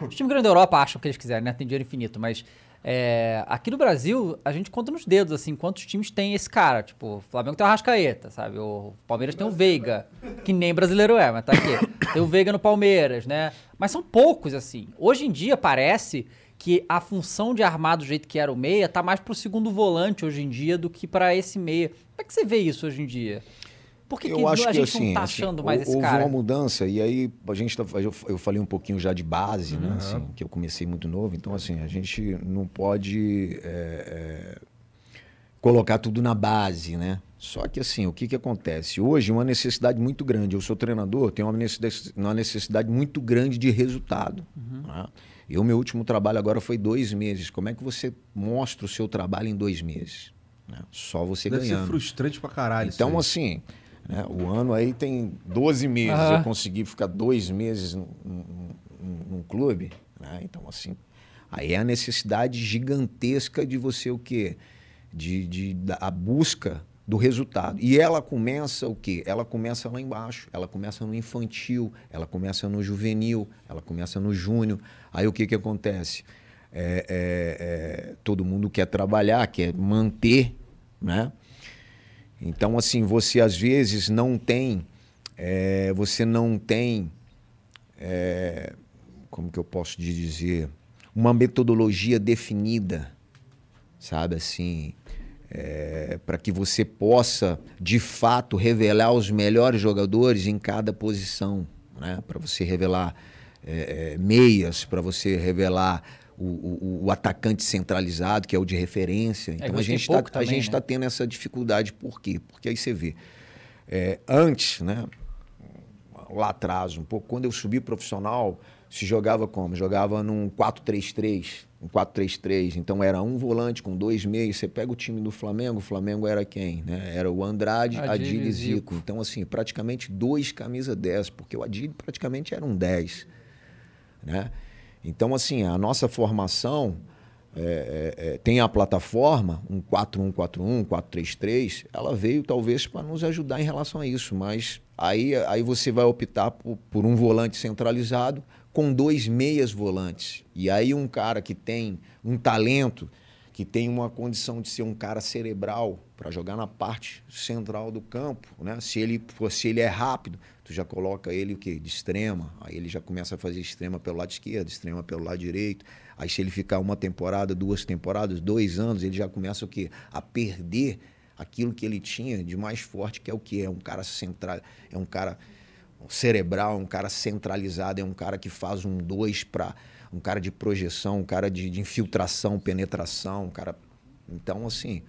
Os times grandes da Europa acham que eles quiserem, né? Tem dinheiro infinito, mas é, aqui no Brasil, a gente conta nos dedos, assim, quantos times tem esse cara. Tipo, o Flamengo tem o Arrascaeta, sabe? O Palmeiras tem o Veiga, que nem brasileiro é, mas tá aqui. Tem o Veiga no Palmeiras, né? Mas são poucos, assim. Hoje em dia, parece que a função de armar do jeito que era o meia tá mais pro segundo volante hoje em dia do que pra esse meia. Como é que você vê isso hoje em dia? Por que, que eu acho a que gente assim, não tá assim, achando mais hou- esse houve cara? uma mudança e aí a gente tá, eu, eu falei um pouquinho já de base, né? assim, que eu comecei muito novo, então assim a gente não pode é, é, colocar tudo na base, né? Só que assim, o que que acontece? Hoje uma necessidade muito grande. Eu sou treinador, tenho uma necessidade, uma necessidade muito grande de resultado. né? Eu meu último trabalho agora foi dois meses. Como é que você mostra o seu trabalho em dois meses? né? Só você Deve ganhando. ser frustrante pra caralho. isso Então, assim, né, o ano aí tem 12 meses. Aham. Eu consegui ficar dois meses num, num- num- clube. Né? Então, assim, aí é a necessidade gigantesca de você o quê? De, de, a busca do resultado. E ela começa o quê? Ela começa lá embaixo. Ela começa no infantil, ela começa no juvenil, ela começa no júnior. Aí o que, que acontece? É, é, é, todo mundo quer trabalhar, quer manter, né? Então, assim, você às vezes não tem, é, você não tem, é, como que eu posso te dizer, uma metodologia definida, sabe assim, para que você possa, de fato, revelar os melhores jogadores em cada posição, né? Para você revelar é, é, meias, para você revelar o, o- o atacante centralizado, que é o de referência. Então a hoje tem gente está gente né? tá tendo essa dificuldade. Por quê? Porque aí você vê. é, antes, né? Lá atrás, um pouco, quando eu subi profissional, se jogava como? Jogava num 4-3-3. Um 4-3-3. Então era um volante com dois meios. Você pega o time do Flamengo, o Flamengo era quem? Né? Era o Andrade, Adílio e Zico. Então, assim, praticamente dois camisa 10, porque o Adílio praticamente era um 10. Né? Então, assim, a nossa formação é, é, é, tem a plataforma, um 4-1-4-1, 4-3-3, ela veio talvez para nos ajudar em relação a isso, mas aí, aí você vai optar por, por um volante centralizado com dois meias volantes. E aí um cara que tem um talento, que tem uma condição de ser um cara cerebral para jogar na parte central do campo, né? Se ele se ele é rápido, tu já coloca ele o quê? De extrema. Aí ele já começa a fazer extrema pelo lado esquerdo, extrema pelo lado direito. Aí se ele ficar uma temporada, duas temporadas, dois anos, ele já começa o quê? A perder aquilo que ele tinha de mais forte, que é o quê? É um cara central, é um cara cerebral, é um cara centralizado, é um cara que faz um dois para um cara de projeção, um cara de, de infiltração, penetração, um cara. Então, assim.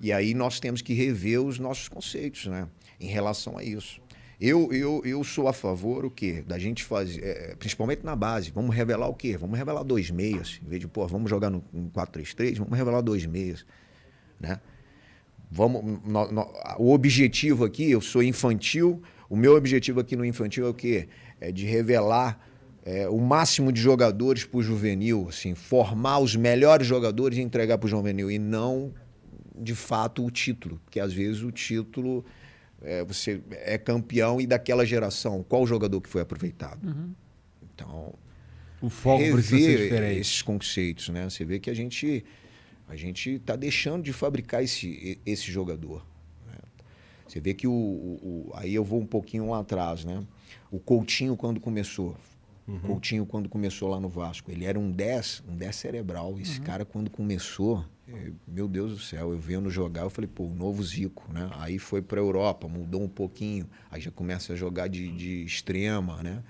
E aí nós temos que rever os nossos conceitos, né? Em relação a isso. Eu, eu, eu sou a favor o quê? Da gente fazer, é, principalmente na base, vamos revelar o quê? Vamos revelar dois meias. Em vez de, pô, vamos jogar no, no 4-3-3, vamos revelar dois meias. Né? Vamos, no- no- o objetivo aqui, eu sou infantil, o meu objetivo aqui no infantil é o quê? É de revelar é, o máximo de jogadores para o juvenil, assim, formar os melhores jogadores e entregar para o juvenil, e não, de fato, o título, porque às vezes o título, é, você é campeão e daquela geração, qual jogador que foi aproveitado? Então, O foco precisa ser rever diferente. esses conceitos, né? Você vê que a gente a gente está deixando de fabricar esse, esse jogador. Você vê que o, o- o- Aí eu vou um pouquinho lá atrás, né? O Coutinho, quando começou. Uhum. Coutinho, quando começou lá no Vasco, ele era um 10, um 10 cerebral. Esse cara, quando começou, eh, meu Deus do céu, eu vendo jogar, eu falei, pô, o novo Zico, né? Aí foi pra Europa, mudou um pouquinho, aí já começa a jogar de, de extrema, né?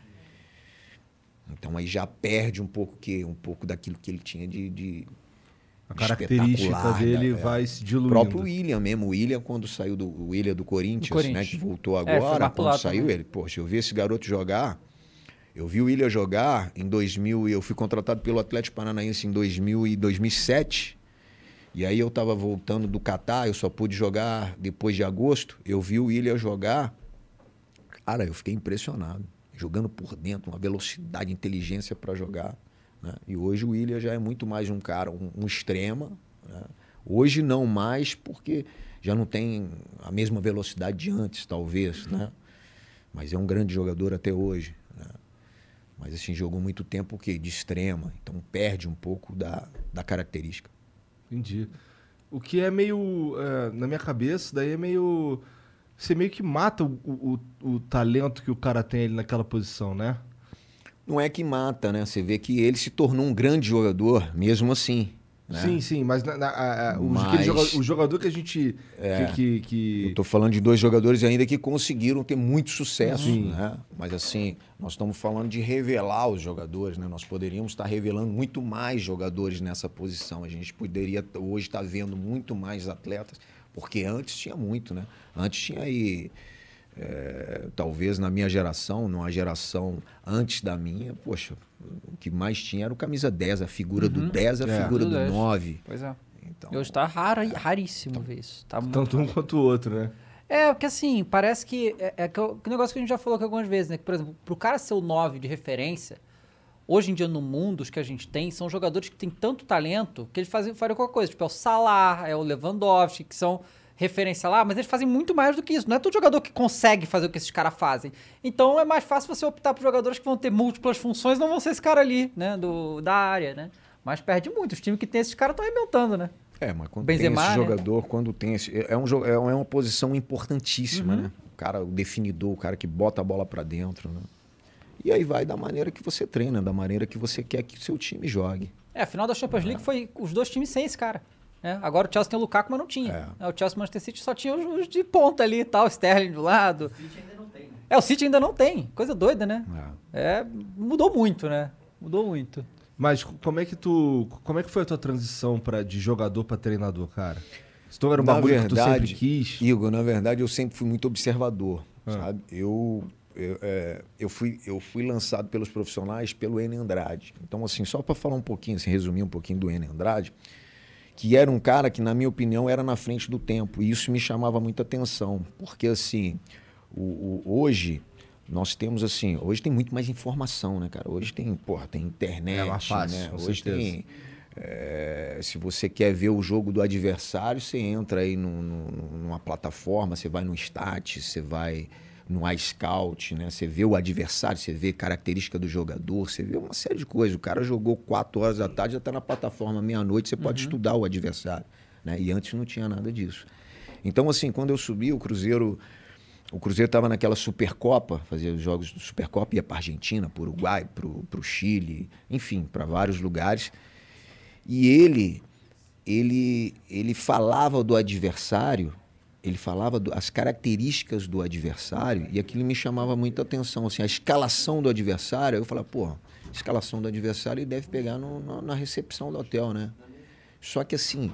Então aí já perde um pouco que um pouco daquilo que ele tinha de, de A característica espetacular, dele né? vai se O diluindo. próprio William mesmo, o William quando saiu do o William do Corinthians, Do Corinthians. né, que voltou É, agora, pro quando saiu também. ele, poxa, eu vi esse garoto jogar, eu vi o William jogar em 2000 e eu fui contratado pelo Atlético Paranaense em 2000 e 2007. E aí eu estava voltando do Catar, eu só pude jogar depois de agosto. Eu vi o William jogar, cara, eu fiquei impressionado, jogando por dentro, uma velocidade, inteligência para jogar. né? E hoje o William já é muito mais um cara, um, um extrema. né? Hoje não mais, porque já não tem a mesma velocidade de antes, talvez, né? Mas é um grande jogador até hoje. Mas assim, jogou muito tempo o quê? De extrema. Então perde um pouco da, da característica. Entendi. O que é meio. é, na minha cabeça, daí é meio. Você meio que mata o, o, o talento que o cara tem ali naquela posição, né? Não é que mata, né? Você vê que ele se tornou um grande jogador, mesmo assim. Né? Sim, sim, mas, na- na- a- Mas- aquele joga- o jogador que a gente. É. Que, que, que- Eu tô falando de dois jogadores ainda que conseguiram ter muito sucesso, Sim. né? Mas assim, nós estamos falando de revelar os jogadores, né? Nós poderíamos estar revelando muito mais jogadores nessa posição. A gente poderia hoje estar vendo muito mais atletas, porque antes tinha muito, né? Antes tinha aí é, talvez na minha geração, numa geração antes da minha, poxa, o que mais tinha era o camisa 10, a figura do 10, a É. figura Do do 10. 9. Pois é. Então, hoje tá rara, raríssimo ver isso. Tá muito Tanto um quanto o outro, né? É, porque assim, parece que. É, é que o o negócio que a gente já falou aqui algumas vezes, né? Que, por exemplo, pro cara ser o 9 de referência, hoje em dia no mundo, os que a gente tem são jogadores que têm tanto talento que eles fazem, fazem qualquer coisa. Tipo, é o Salah, é o Lewandowski, que são referência lá, mas eles fazem muito mais do que isso. Não é todo jogador que consegue fazer o que esses caras fazem. Então é mais fácil você optar por jogadores que vão ter múltiplas funções, não vão ser esse cara ali, né? Do, da área, né? Mas perde muito. Os times que tem esses caras estão arrebentando, né? É, mas quando Benzema, tem esse né? jogador, quando tem esse. É, um, jo- é uma posição importantíssima, Uhum. né? O cara, o definidor, o cara que bota a bola pra dentro, né? E aí vai da maneira que você treina, da maneira que você quer que o seu time jogue. É, a final da Champions League foi os dois times sem esse cara. Né? Agora o Chelsea tem o Lukaku, mas não tinha. É, O Chelsea e o Manchester City só tinha os, os de ponta ali e tal, Sterling do lado. O City ainda não tem, né? É, o City ainda não tem. Coisa doida, né? É, mudou muito, né? Mudou muito. Mas como é que tu. Como é que foi a tua transição pra, de jogador pra treinador, cara? Se tu era um na bagulho que tu verdade, sempre quis. Igor, na verdade, eu sempre fui muito observador, Ah. sabe? Eu, eu, é, eu, fui, eu fui lançado pelos profissionais pelo Enio Andrade. Então, assim, só para falar um pouquinho, assim, resumir um pouquinho do Enio Andrade, que era um cara que, na minha opinião, era na frente do tempo. E isso me chamava muita atenção, porque, assim, o, o- hoje... Nós temos assim, hoje tem muito mais informação, né, cara? Hoje tem, porra, tem internet, É fácil, né? Hoje certeza. tem, é, se você quer ver o jogo do adversário, você entra aí no- no- numa plataforma, você vai no Stats, você vai no iScout, né? Você vê o adversário, você vê característica do jogador, você vê uma série de coisas. O cara jogou 4 horas da tarde, já está na plataforma meia-noite, você pode estudar o adversário. Né? E antes não tinha nada disso. Então, assim, quando eu subi, o Cruzeiro. O Cruzeiro estava naquela Supercopa, fazia os jogos do Supercopa, ia para Argentina, para Uruguai, para o Chile, enfim, para vários lugares. E ele, ele, ele falava do adversário, ele falava do- as características do adversário, e aquilo me chamava muita atenção. Assim, a escalação do adversário, eu falava, pô, escalação do adversário ele deve pegar no- na, na recepção do hotel, né? Só que assim,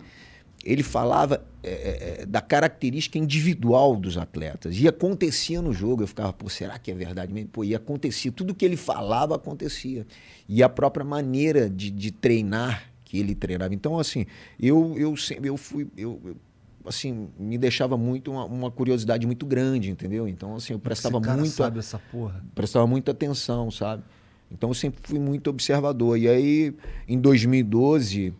ele falava é, é, é, da característica individual dos atletas. E acontecia no jogo. Eu ficava, pô, será que é verdade mesmo? Pô, e acontecia. Tudo que ele falava acontecia. E a própria maneira de, de treinar que ele treinava. Então, assim, eu, eu sempre eu fui. Eu, eu, assim, me deixava muito uma, uma curiosidade muito grande, entendeu? Então, assim, eu prestava Esse cara muito. sabe essa porra. prestava muita atenção, sabe? Então eu sempre fui muito observador. E aí, em 2012,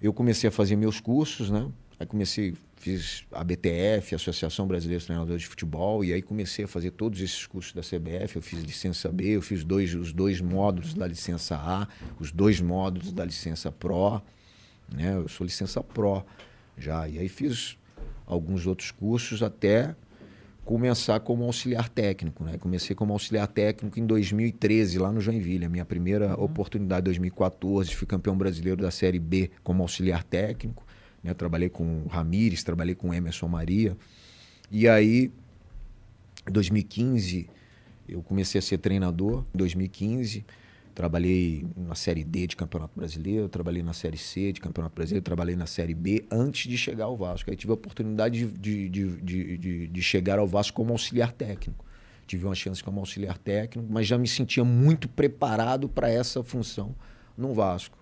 eu comecei a fazer meus cursos, né? Aí comecei, fiz a BTF, Associação Brasileira de Treinadores de Futebol, e aí comecei a fazer todos esses cursos da CBF. Eu fiz licença B, eu fiz dois, os dois módulos da licença A, os dois módulos da licença Pro, né? Eu sou licença Pro já. E aí fiz alguns outros cursos até começar como auxiliar técnico, né? Comecei como auxiliar técnico em 2013 lá no Joinville, a minha primeira oportunidade 2014, fui campeão brasileiro da Série B como auxiliar técnico, né? Trabalhei com o Ramires, trabalhei com o Emerson Maria. E aí 2015 eu comecei a ser treinador, em 2015 Trabalhei na Série D de Campeonato Brasileiro, trabalhei na Série C de Campeonato Brasileiro, trabalhei na Série B antes de chegar ao Vasco. Aí tive a oportunidade de, de, de, de, de chegar ao Vasco como auxiliar técnico. Tive uma chance como auxiliar técnico, mas já me sentia muito preparado para essa função no Vasco.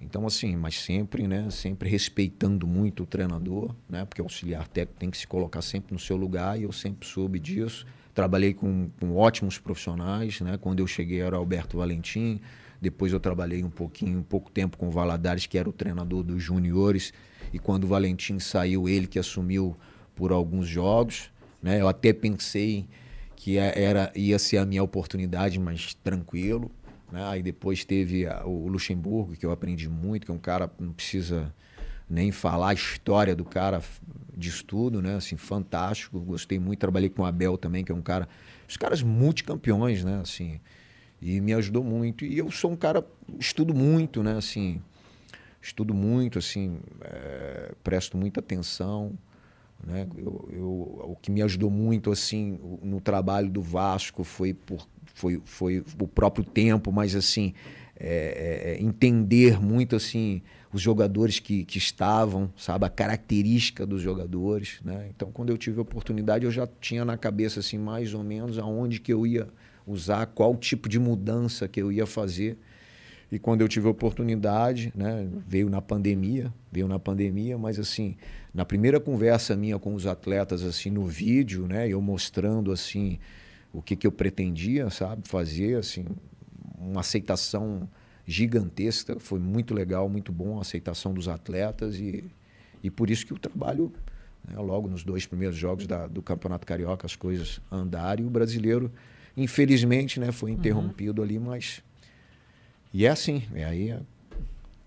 Então, assim, mas sempre, né? Sempre respeitando muito o treinador, né? Porque o auxiliar técnico tem que se colocar sempre no seu lugar e eu sempre soube disso. Trabalhei com, com ótimos profissionais, né? Quando eu cheguei era Alberto Valentim, depois eu trabalhei um pouquinho, um pouco tempo com o Valadares, que era o treinador dos juniores, e quando o Valentim saiu, ele que assumiu por alguns jogos, né? Eu até pensei que é, era ia ser a minha oportunidade, mas tranquilo, né? Aí depois teve o Luxemburgo, que eu aprendi muito, que é um cara não precisa nem falar a história do cara de estudo, né? Assim, fantástico. Gostei muito, trabalhei com o Abel também, que é um cara, os caras multicampeões, né? Assim, e me ajudou muito. E eu sou um cara estudo muito, né? Assim, estudo muito, assim, é, presto muita atenção, né? Eu, eu, o que me ajudou muito, assim, no trabalho do Vasco foi por foi, foi o próprio tempo, mas assim é, é, entender muito assim os jogadores que, que estavam, sabe, a característica dos jogadores, né? Então, quando eu tive a oportunidade, eu já tinha na cabeça assim mais ou menos aonde que eu ia usar, qual tipo de mudança que eu ia fazer. E quando eu tive a oportunidade, né, veio na pandemia, veio na pandemia, mas assim, na primeira conversa minha com os atletas assim no vídeo, né, eu mostrando assim o que que eu pretendia, sabe, fazer assim, uma aceitação gigantesca, foi muito legal, muito bom a aceitação dos atletas e, e por isso que o trabalho, né, logo nos dois primeiros jogos da, do Campeonato Carioca, as coisas andaram e o brasileiro, infelizmente, né, foi interrompido uhum. ali, mas. E é assim, é aí. É...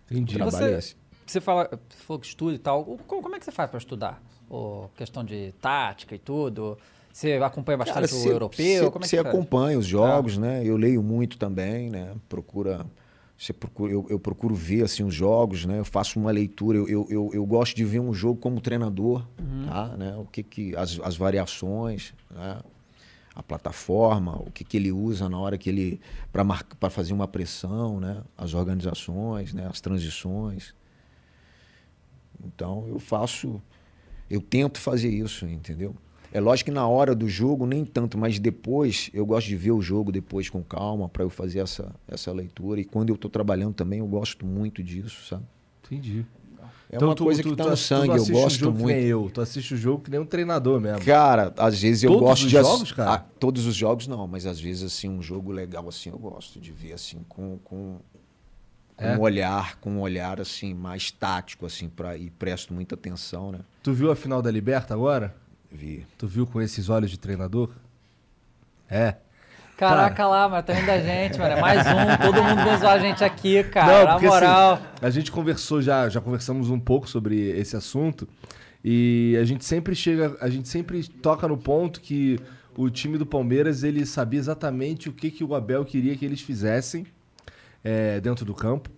Entendi. O trabalho você, é esse. Você fala, você falou que estuda e tal. Como é que você faz para estudar? Ou questão de tática e tudo? Você acompanha bastante Cara, cê, o europeu? Cê, Como é que você acompanha os jogos, ah. né? Eu leio muito também, né? Procura você procura, eu, eu, procuro ver assim os jogos, né? Eu faço uma leitura. Eu, eu, eu gosto de ver um jogo como treinador, uhum. tá? Né? O que que as, as variações, né? a plataforma, o que, que ele usa na hora que ele para para fazer uma pressão, né? As organizações, né? As transições. Então eu faço, eu tento fazer isso, entendeu? É lógico que na hora do jogo nem tanto, mas depois eu gosto de ver o jogo depois com calma para eu fazer essa, essa leitura. E quando eu estou trabalhando também eu gosto muito disso, sabe? Entendi. É então, uma tu, coisa tu, que tá tu, no sangue, eu gosto jogo muito. Que nem eu, tu assiste o jogo que nem um treinador mesmo. Cara, às vezes eu todos gosto os de jogos, cara? Ah, todos os jogos não, mas às vezes assim um jogo legal assim eu gosto de ver assim com, com, com é? um olhar, com um olhar assim mais tático assim para e presto muita atenção, né? Tu viu a final da Liberta agora? Vi. Tu viu com esses olhos de treinador? É. Caraca cara. lá, mas tá rindo da gente, mano. É mais um, todo mundo zoar a gente aqui, cara. Não, porque, Na moral. Assim, a gente conversou já, já conversamos um pouco sobre esse assunto. E a gente sempre chega, a gente sempre toca no ponto que o time do Palmeiras ele sabia exatamente o que, que o Abel queria que eles fizessem é, dentro do campo.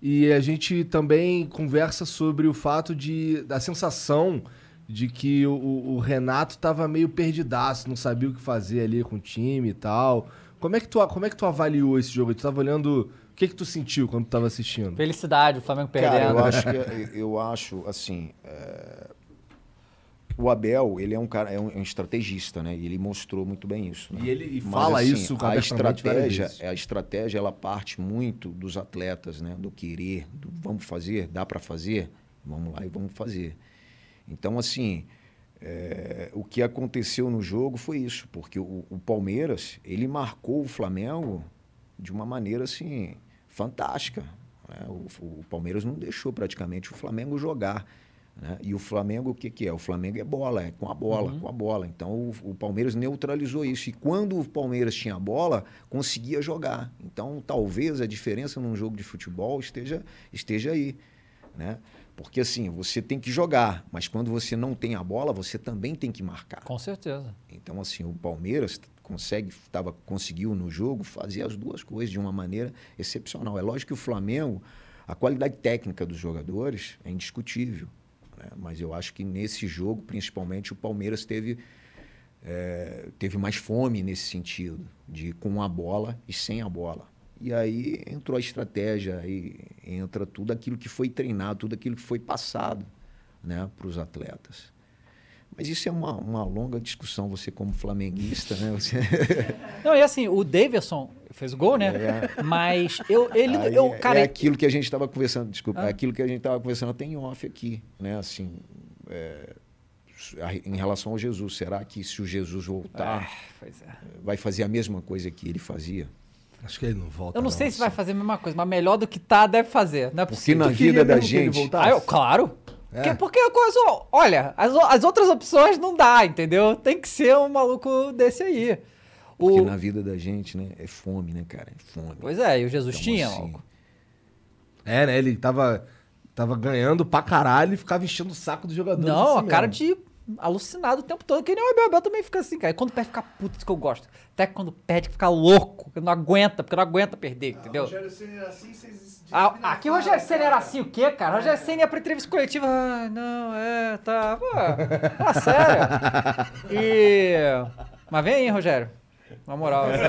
E a gente também conversa sobre o fato de da sensação de que o, o Renato tava meio perdidaço, não sabia o que fazer ali com o time e tal. Como é que tu, como é que tu avaliou esse jogo? Tu tava olhando. O que que tu sentiu quando tu tava assistindo? Felicidade, o Flamengo perdendo. Cara, eu acho, que, [LAUGHS] eu acho assim. É... O Abel, ele é um cara, é um, é um, estrategista, né? E ele mostrou muito bem isso. Né? E ele fala assim, isso a estratégia, a estratégia, ela parte muito dos atletas, né? Do querer, do vamos fazer, dá para fazer, vamos lá e vamos fazer. Então, assim, é, o que aconteceu no jogo foi isso, porque o, o, Palmeiras, ele marcou o Flamengo de uma maneira, assim, fantástica. Né? O, o, Palmeiras não deixou praticamente o Flamengo jogar. Né? E o Flamengo, o que, que é? O Flamengo é bola, é com a bola, uhum. com a bola. Então, o, o Palmeiras neutralizou isso. E quando o Palmeiras tinha a bola, conseguia jogar. Então, talvez a diferença num jogo de futebol esteja, esteja aí. né? Porque assim, você tem que jogar, mas quando você não tem a bola, você também tem que marcar. Com certeza. Então, assim, o Palmeiras consegue, tava, conseguiu no jogo fazer as duas coisas de uma maneira excepcional. É lógico que o Flamengo, a qualidade técnica dos jogadores é indiscutível. né? Mas eu acho que nesse jogo, principalmente, o Palmeiras teve, é, teve mais fome nesse sentido, de com a bola e sem a bola. E aí entrou a estratégia, aí entra tudo aquilo que foi treinado, tudo aquilo que foi passado né, para os atletas. Mas isso é uma, uma longa discussão, você como flamenguista, né? Você... [LAUGHS] Não, e assim, o Davidson fez gol, né? É. Mas eu, ele, Aí eu, cara, é aquilo que a gente estava conversando, desculpa, Ah. é aquilo que a gente estava conversando até em off aqui, né? Assim, é, em relação ao Jesus, será que se o Jesus voltar, é. vai fazer a mesma coisa que ele fazia? Acho que ele não volta. eu não sei se vai fazer a mesma coisa, mas melhor do que tá, deve fazer. Não é Porque possível. na vida da mesmo que ele gente, voltasse? Ah, eu, claro. É. Porque, porque a coisa, olha, as, as outras opções não dá, entendeu? Tem que ser um maluco desse aí. porque O, na vida da gente, né, é fome, né, cara? É fome. Pois é, e o Jesus Então, tinha, assim, maluco. É, né? Ele tava, tava ganhando pra caralho e ficava enchendo o saco dos jogadores. Não, assim a cara mesmo. de alucinado o tempo todo. Que nem o Abel, Abel também fica assim, cara. E quando perde, fica puto, isso que eu gosto. Até quando perde, fica louco. que Não aguenta, porque não aguenta perder, entendeu? Rogério Ceni era assim, vocês Ah, aqui o Rogério Senna era assim, o quê, cara? O Rogério Senna ia pra entrevista coletiva. Ah, não, é, tá. Pô, fala sério. [LAUGHS] E. Mas vem aí, Rogério. Na moral. assim,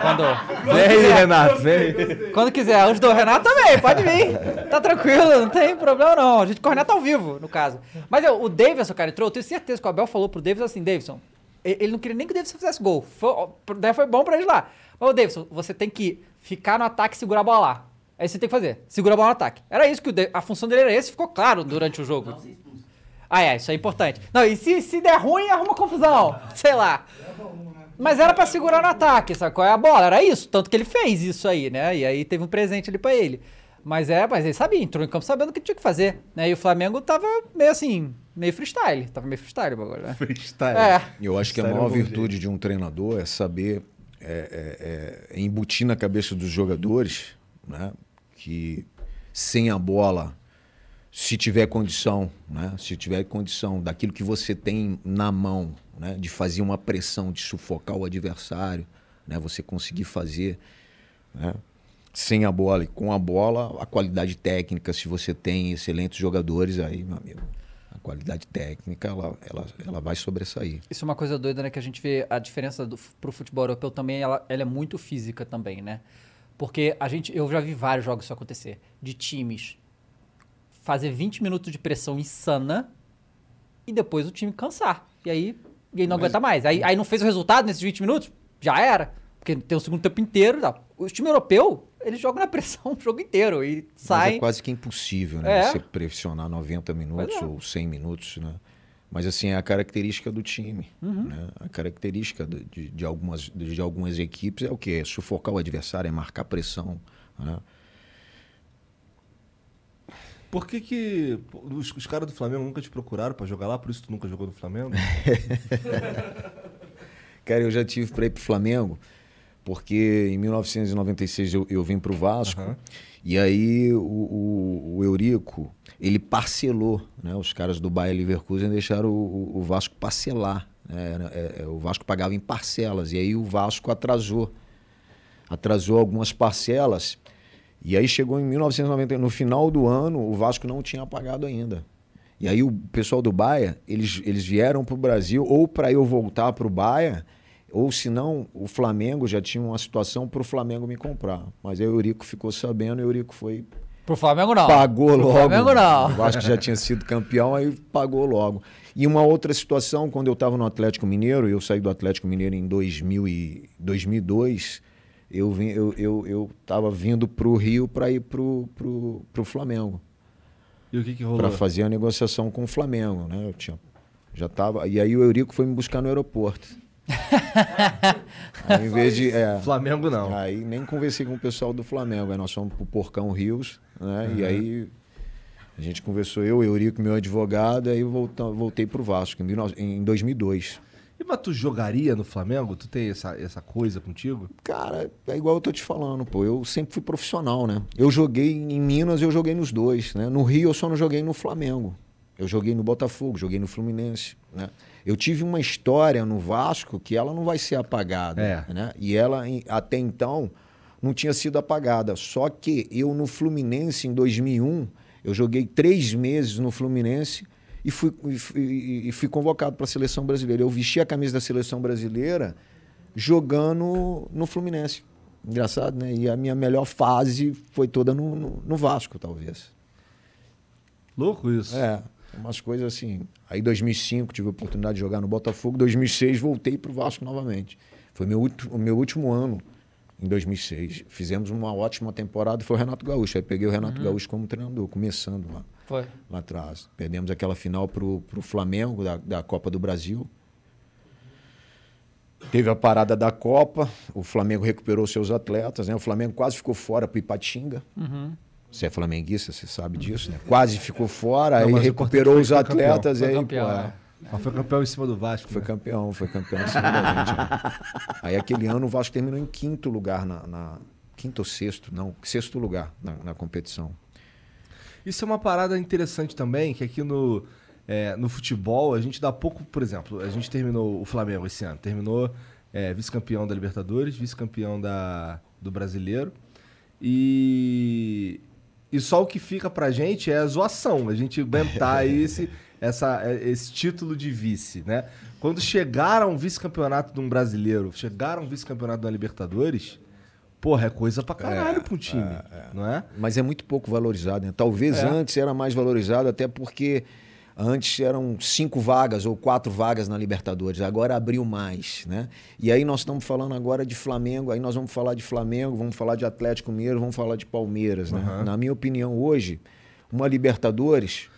quando. quando Vem aí, quiser. Renato, vem. Quando quiser. Os do Renato também, pode vir. Tá tranquilo, não tem problema não. A gente corneta ao vivo, no caso. Mas eu, o Davidson, cara, entrou. Eu tenho certeza que o Abel falou pro Davidson assim: Davidson, ele não queria nem que o Davidson fizesse gol. Foi, daí foi bom pra ele lá. Mas, ô Davidson, você tem que ficar no ataque e segurar a bola lá. É isso que você tem que fazer. Segura a bola no ataque. Era isso que o a função dele era esse, ficou claro durante o jogo. Ah, é, isso é importante. Não, e se, se der ruim, arruma confusão. Sei lá. Mas era pra segurar no ataque, sabe qual é a bola? Era isso. Tanto que ele fez isso aí, né? E aí teve um presente ali pra ele. Mas é, mas ele sabia, entrou em campo sabendo o que tinha que fazer. Né? E o Flamengo tava meio assim, meio freestyle. Tava meio freestyle o bagulho, né? Freestyle. É. Eu acho que a Sério, maior virtude de um treinador é saber é, é, é, embutir na cabeça dos jogadores né, que sem a bola, se tiver condição, né, se tiver condição daquilo que você tem na mão, né, de fazer uma pressão, de sufocar o adversário, né, você conseguir fazer né, sem a bola e com a bola, a qualidade técnica, se você tem excelentes jogadores, aí, meu amigo, a qualidade técnica ela, ela, ela vai sobressair. Isso é uma coisa doida, né? Que a gente vê a diferença do, pro futebol europeu também, ela, ela é muito física também, né? Porque a gente, eu já vi vários jogos isso acontecer. De times fazer 20 minutos de pressão insana e depois o time cansar. E aí ele não Mas- aguenta mais. Aí, aí não fez o resultado nesses 20 minutos, já era. Porque tem o segundo tempo inteiro. e tal. O time europeu, eles jogam na pressão o jogo inteiro e Mas saem. é quase que impossível, né? É. Você pressionar 90 minutos é. ou 100 minutos, né? Mas assim, é a característica do time. Uhum. Né? A característica de, de, algumas, de, de algumas equipes é o quê? É sufocar o adversário, é marcar pressão. Né? Por que que os, os caras do Flamengo nunca te procuraram pra jogar lá? Por isso tu nunca jogou no Flamengo? [LAUGHS] Cara, eu já tive para ir pro Flamengo, porque em 1996 eu, eu vim pro Vasco, Aham. e aí o, o, o Eurico, ele parcelou, né? Os caras do Bayer Leverkusen deixaram o, o- o Vasco parcelar. né? É- é, o Vasco pagava em parcelas, e aí o Vasco atrasou. Atrasou algumas parcelas, e aí chegou em 1990, no final do ano, o Vasco não tinha pagado ainda. E aí o pessoal do Baia, eles, eles vieram para o Brasil ou para eu voltar para o Baia, ou se não, o Flamengo já tinha uma situação para o Flamengo me comprar. Mas aí o Eurico ficou sabendo e o Eurico foi Pro Flamengo não. pagou Pro logo. Flamengo não. O Vasco já tinha sido campeão, aí pagou logo. E uma outra situação, quando eu estava no Atlético Mineiro, eu saí do Atlético Mineiro em 2000 e 2002, eu vim, eu, eu, eu tava vindo para o Rio para ir pro, pro, pro Flamengo E o que que rolou? para fazer a negociação com o Flamengo, né? Eu tinha já tava, e aí o Eurico foi me buscar no aeroporto. [LAUGHS] aí, em vez de, é, Flamengo não. Aí nem conversei com o pessoal do Flamengo. Aí nós fomos pro Porcão Rios, né? E aí a gente conversou, eu, Eurico, meu advogado, aí volta, voltei pro Vasco em, 19 em 2002. E mas tu jogaria no Flamengo? Tu tem essa, essa coisa contigo? Cara, é igual eu tô te falando, pô. Eu sempre fui profissional, né? Eu joguei em Minas, eu joguei nos dois, né? No Rio eu só não joguei no Flamengo. Eu joguei no Botafogo, joguei no Fluminense, né? Eu tive uma história no Vasco que ela não vai ser apagada, É. né? E ela até então não tinha sido apagada. Só que eu no Fluminense em 2001 eu joguei três meses no Fluminense e fui, e e fui convocado para a seleção brasileira. Eu vesti a camisa da seleção brasileira jogando no Fluminense. Engraçado, né? E a minha melhor fase foi toda no, no, no Vasco, talvez. Louco isso. É, umas coisas assim. Aí 2005 tive a oportunidade de jogar no Botafogo, 2006 voltei para o Vasco novamente. Foi meu, o meu último ano em 2006. Fizemos uma ótima temporada, foi o Renato Gaúcho. Aí peguei o Renato Uhum. Gaúcho como treinador, começando lá, Foi. lá atrás. Perdemos aquela final pro, pro Flamengo da, da Copa do Brasil. Teve a parada da Copa, o Flamengo recuperou seus atletas, né? O Flamengo quase ficou fora para Ipatinga. Uhum. Você é flamenguista, você sabe disso, né? Quase ficou fora, Não, aí recuperou os que foi campeão. atletas. Foi aí, campeão, pô, né? Mas foi campeão em cima do Vasco. foi né? campeão, foi campeão em cima da gente. né? Aí aquele ano o Vasco terminou em quinto lugar na. na- quinto ou sexto, não, sexto lugar na, na competição. Isso é uma parada interessante também, que aqui no, é, no futebol a gente dá pouco, por exemplo, a gente terminou o Flamengo esse ano, terminou é, vice-campeão da Libertadores, vice-campeão da, do Brasileiro, e, e só o que fica pra gente é a zoação, a gente aguentar [LAUGHS] esse, essa, esse título de vice, né? Quando chegaram um vice-campeonato de um brasileiro, chegaram um vice-campeonato da Libertadores, porra, é coisa pra caralho pra um time, não é? Mas é muito pouco valorizado, né? Talvez É. antes era mais valorizado, até porque antes eram cinco vagas ou quatro vagas na Libertadores, agora abriu mais, né? E aí nós estamos falando agora de Flamengo, aí nós vamos falar de Flamengo, vamos falar de Atlético Mineiro, vamos falar de Palmeiras, né? Aham. Na minha opinião, hoje, uma Libertadores,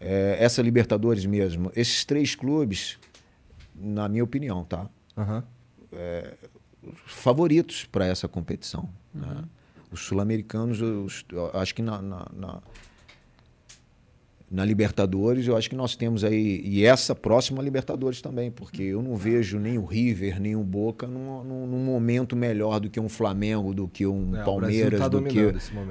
é, essa Libertadores mesmo, esses três clubes, na minha opinião, tá? Aham. Favoritos para essa competição. né? Os sul-americanos, acho que na, na, na- na Libertadores, eu acho que nós temos aí, e essa próxima Libertadores também, porque eu não vejo nem o River, nem o Boca num, num- num momento melhor do que um Flamengo, do que um É, Palmeiras, tá do que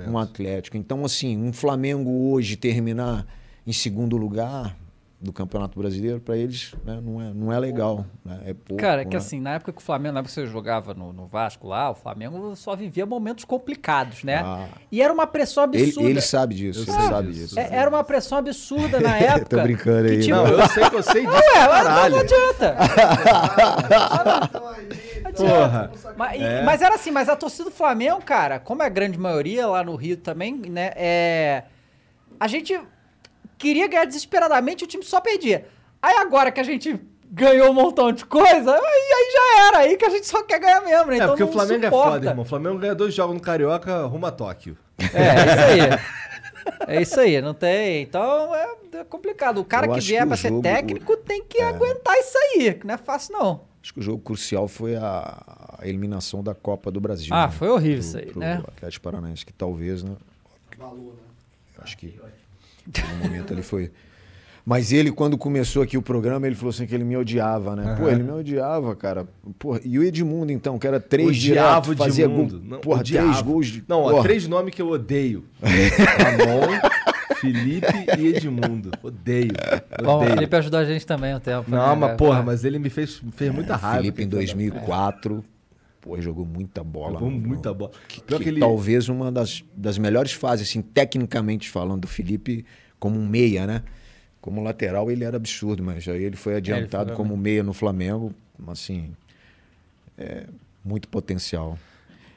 um Atlético. Então, assim, um Flamengo hoje terminar em segundo lugar do Campeonato Brasileiro, para eles né, não, é, não é legal. né? É pouco, Cara, é que né? assim, na época que o Flamengo, na época que você jogava no, no Vasco lá, o Flamengo só vivia momentos complicados, né? Ah. E era uma pressão Ele, absurda. ele sabe disso, Eu ele sei sabe disso. É, era uma pressão absurda [LAUGHS] na época. Tô brincando aí, que, tipo, Não, eu sei que eu sei disso, Ué, mas não, adianta. [LAUGHS] Porra. Mas, É. mas era assim, mas a torcida do Flamengo, cara, como é a grande maioria lá no Rio também, né? É, a gente queria ganhar desesperadamente e o time só perdia. Aí agora que a gente ganhou um montão de coisa, aí, aí já era, aí que a gente só quer ganhar mesmo, né? É, Então porque o Flamengo é suporta. foda, irmão. O Flamengo ganha dois jogos no Carioca, rumo a Tóquio. É, é isso aí. [LAUGHS] É isso aí, não tem. Então é, é complicado. O cara Eu que vier que o pra ser jogo- técnico tem que aguentar isso aí, que não é fácil não. Acho que o jogo crucial foi a, eliminação da Copa do Brasil. Ah, né? foi horrível Pro- isso aí, pro né? Atlético Paranaense, que talvez, né? Valor, né? Eu Acho que no momento ele foi. Mas ele, quando começou aqui o programa, ele falou assim que ele me odiava, né? Pô, Aham. ele me odiava, cara. Porra, e o Edmundo, então, que era três Odiava direto, o fazia Edmundo. gol. Não, Porra, odiava. três gols de. Não, ó, porra. três nomes que eu odeio. [LAUGHS] Ramon, Felipe e Edmundo. Odeio. Bom, o odeio. Felipe ajudou a gente também um tempo. Não, né, mas porra, mas ele me fez, fez muita raiva. Felipe em aquele filho da- 2004, pô, jogou muita bola. Jogou no- muita bola. Que, que que ele- Talvez uma das, das melhores fases, assim, tecnicamente falando, do Felipe como um meia, né? Como lateral ele era absurdo, mas aí ele foi adiantado foi como meia no Flamengo, assim, é, muito potencial.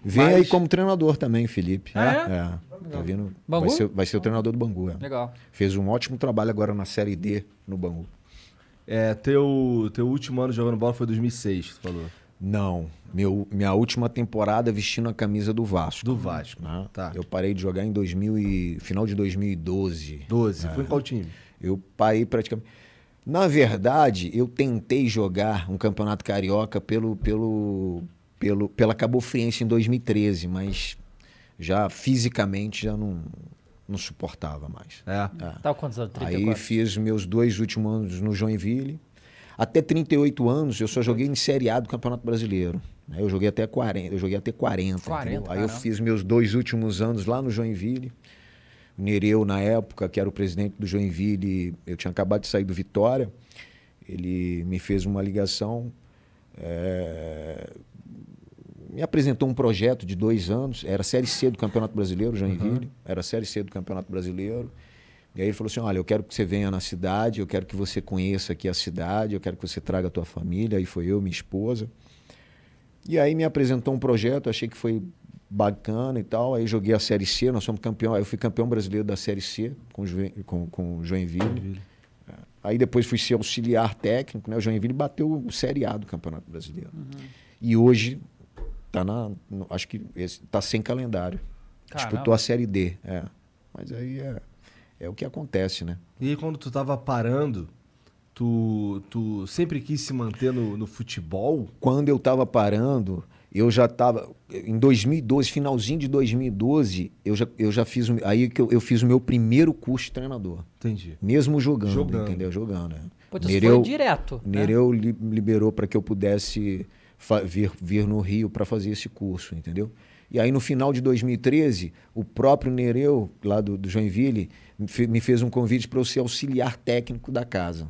Vem Mas- aí como treinador também, Felipe. Ah, é? Tá vindo, Bangu? vai, ser, vai ser o treinador do Bangu. é. Legal. Fez um ótimo trabalho agora na Série D no Bangu. É, teu, teu último ano jogando bola foi 2006, tu falou. Não, meu, minha última temporada vestindo a camisa do Vasco. Do Vasco. né? Tá. Eu parei de jogar em 2000 e, final de 2012. 12. É. Foi em qual time? Eu parei praticamente. Na verdade, eu tentei jogar um campeonato carioca pelo, pelo, pelo, pela Cabo Friense em 2013, mas já fisicamente já não, não suportava mais. É. Tá com quantos anos? Aí 34? fiz meus dois últimos anos no Joinville. Até 38 anos eu só joguei em Série A do Campeonato Brasileiro. né? Eu joguei até 40, eu joguei até 40. 40, entendeu? Aí eu fiz meus dois últimos anos lá no Joinville. O Nereu, na época, que era o presidente do Joinville, eu tinha acabado de sair do Vitória. Ele me fez uma ligação, eh, me apresentou um projeto de dois anos, era a Série C do Campeonato Brasileiro, Joinville, era a Série C do Campeonato Brasileiro. E aí ele falou assim, olha, eu quero que você venha na cidade, eu quero que você conheça aqui a cidade, eu quero que você traga a tua família. Aí foi eu, minha esposa. E aí me apresentou um projeto, achei que foi bacana e tal. Aí joguei a Série C, nós fomos campeão. Aí eu fui campeão brasileiro da Série C com, com, com Joinville. É. Aí depois fui ser auxiliar técnico, né? O Joinville bateu o Série A do Campeonato Brasileiro. E hoje tá na, acho que esse, tá sem calendário. Caramba. Disputou a Série D, é. Mas aí é, é o que acontece, né? E aí, quando tu tava parando, tu, tu sempre quis se manter no, no futebol? quando eu estava parando, eu já estava em 2012, finalzinho de 2012, eu já, eu já fiz o- aí que eu, eu fiz o meu primeiro curso de treinador, Entendi. mesmo jogando, Jogando. entendeu? Jogando. é. Pô, você foi direto, né? Nereu li- liberou para que eu pudesse vir, vir no Rio para fazer esse curso, entendeu? E aí no final de 2013, o próprio Nereu, lá do, do Joinville, me fe- me fez um convite para eu ser auxiliar técnico da casa.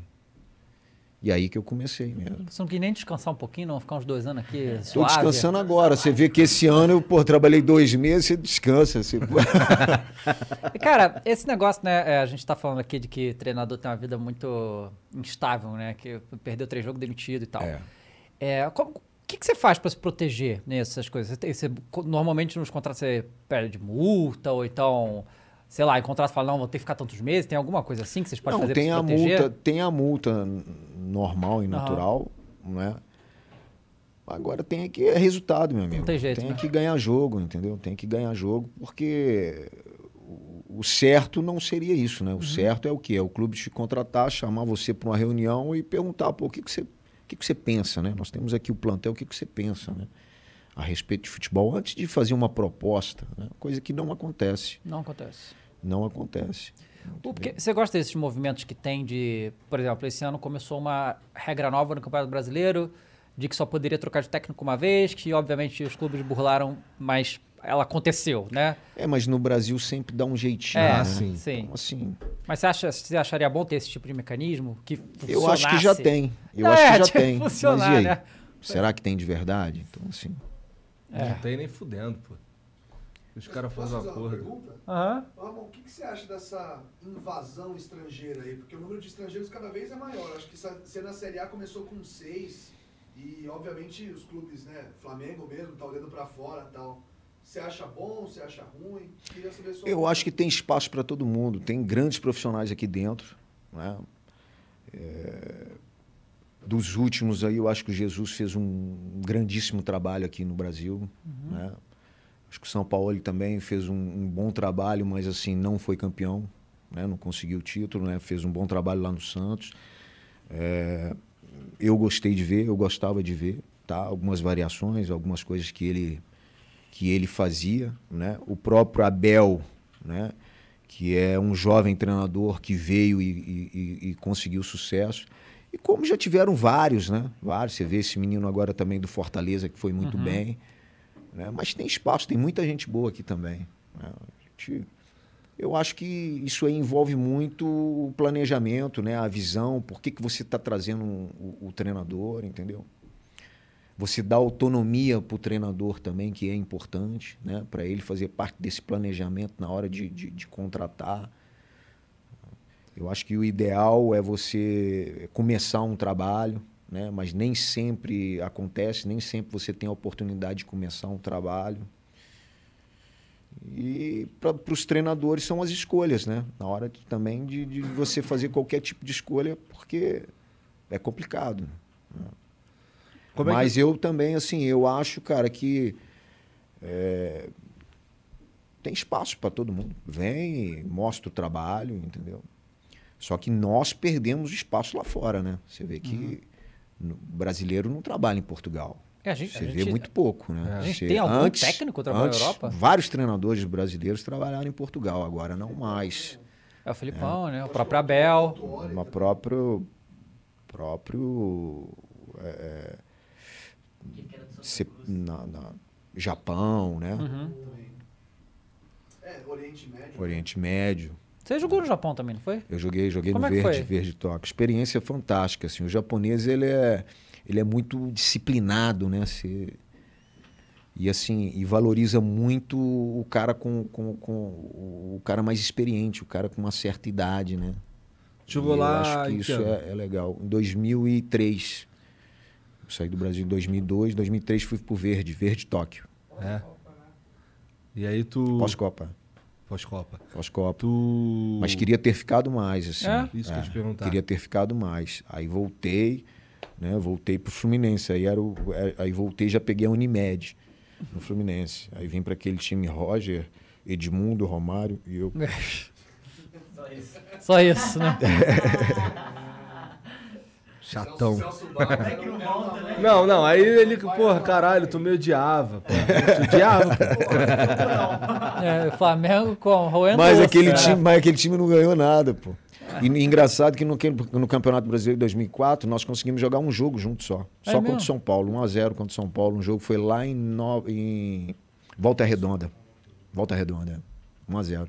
E aí que eu comecei mesmo. Você não quis nem descansar um pouquinho, não? Ficar uns dois anos aqui Estou suave? descansando agora. Você vê que esse ano eu pô, trabalhei dois meses, você descansa. Você... [LAUGHS] [LAUGHS] Cara, esse negócio, né? é, a gente tá falando aqui de que treinador tem uma vida muito instável, né? Que perdeu três jogos demitido e tal. É. É, como- o que, que você faz pra se proteger nessas coisas? Você você- normalmente nos contratos você perde multa, ou então, sei lá, em contrato fala, não, vou ter que ficar tantos meses. Tem alguma coisa assim que vocês podem Não, fazer tem a proteger? multa, tem a multa normal e natural, né? Agora tem que é resultado, meu amigo. Não tem jeito, Tem né? que ganhar jogo, entendeu? Tem que ganhar jogo, porque o- o certo não seria isso, né? O Uhum. certo é o quê? É o clube te contratar, chamar você para uma reunião e perguntar, pô, o que, que você, o que, que você pensa, né? Nós temos aqui o plantel, o que, que você pensa, né? A respeito de futebol, antes de fazer uma proposta, né? coisa que não acontece. Não acontece. Não acontece. O- porque você gosta desses movimentos que tem de, por exemplo, esse ano começou uma regra nova no Campeonato Brasileiro, de que só poderia trocar de técnico uma vez, que obviamente os clubes burlaram, mas ela aconteceu, né? É, mas no Brasil sempre dá um jeitinho. É, né? sim. sim. Então, assim, Mas você, acha, você acharia bom ter esse tipo de mecanismo que eu acho que já funcionasse? tem. Eu É, acho que já tem. funcionar, mas e aí? né? Será que tem de verdade? Então, assim. Não tem nem fudendo, pô. Os caras fazem um uma acordo. pergunta? Aham. Ramon, o que, que você acha dessa invasão estrangeira aí? Porque o número de estrangeiros cada vez é maior. Acho que essa- se na Série A começou com seis e, obviamente, os clubes, né? Flamengo mesmo, tá olhando pra fora e tal. Você acha bom? Você acha ruim? Queria saber sua Eu opinião. acho que tem espaço para todo mundo. Tem grandes profissionais aqui dentro. Né? É, Dos últimos aí, eu acho que o Jesus fez um grandíssimo trabalho aqui no Brasil. Né? Acho que o São Paulo também fez um, um bom trabalho, mas assim, não foi campeão. Né? Não conseguiu o título, né? fez um bom trabalho lá no Santos. É, eu gostei de ver, eu gostava de ver, tá? Algumas variações, algumas coisas que ele que ele fazia, né? O próprio Abel, né? Que é um jovem treinador que veio e- e- e conseguiu sucesso. E como já tiveram vários, né? Vários. Você vê esse menino agora também do Fortaleza que foi muito bem, né? Mas tem espaço, tem muita gente boa aqui também. né? Gente- eu acho que isso aí envolve muito o planejamento, né? A visão, por que, que você está trazendo o, o treinador, entendeu? Você dá autonomia para o treinador também, que é importante, né? Para ele fazer parte desse planejamento na hora de, de, de contratar. Eu acho que o ideal é você começar um trabalho, né? Mas nem sempre acontece, nem sempre você tem a oportunidade de começar um trabalho. E para os treinadores são as escolhas, né? Na hora de- também de, de você fazer qualquer tipo de escolha, porque é complicado. né? Como é que- Mas eu também, assim, eu acho, cara, que é, tem espaço para todo mundo. Vem, mostra o trabalho, entendeu? Só que nós perdemos espaço lá fora, né? Você vê que no- brasileiro não trabalha em Portugal. É, a gente- Você a vê gente- muito pouco, né? A gente Você- tem algum técnico trabalhando na antes, Europa? Vários treinadores brasileiros trabalharam em Portugal, agora não mais. É o Filipão, né? O próprio Abel. Uma própria próprio é, se- na, na- Japão, né? Uhum. É, Oriente Médio. Oriente Médio. Você jogou no Japão também, não foi? Eu joguei, joguei Como no é Verde, foi? Verde Tóquio. Experiência fantástica, assim. O japonês, ele é, ele é muito disciplinado, né? Se- e assim, e valoriza muito o cara com, com, com o cara mais experiente, o cara com uma certa idade, né? E lá Eu acho que isso é, é legal. Em 2003. Eu saí do Brasil em 2002. Em 2003 fui pro Verde, Verde Tóquio. É. E aí tu. Pós-Copa. Pós-Copa. Pós-Copa. Tu. Mas queria ter ficado mais, assim. É? Isso que eu te perguntar. Queria ter ficado mais. Aí voltei, né? Voltei pro Fluminense. Aí, era o, é- aí voltei já peguei a Unimed no Fluminense. Aí vim para aquele time Roger, Edmundo, Romário e eu. [LAUGHS] Só isso, né? [LAUGHS] Chatão. Celso é que não volta, né? Não, não, aí ele, porra, caralho, tu me odiava, pô. Odiava, pô. É, o Flamengo com roendo Mas aquele, né? time, mas aquele time não ganhou nada, pô. E engraçado que no, no Campeonato Brasileiro de 2004 nós conseguimos jogar um jogo junto só. É Só contra o São Paulo, 1x0 contra o São Paulo. Um jogo foi lá em, no, em Volta Redonda. Volta Redonda, é. 1x0.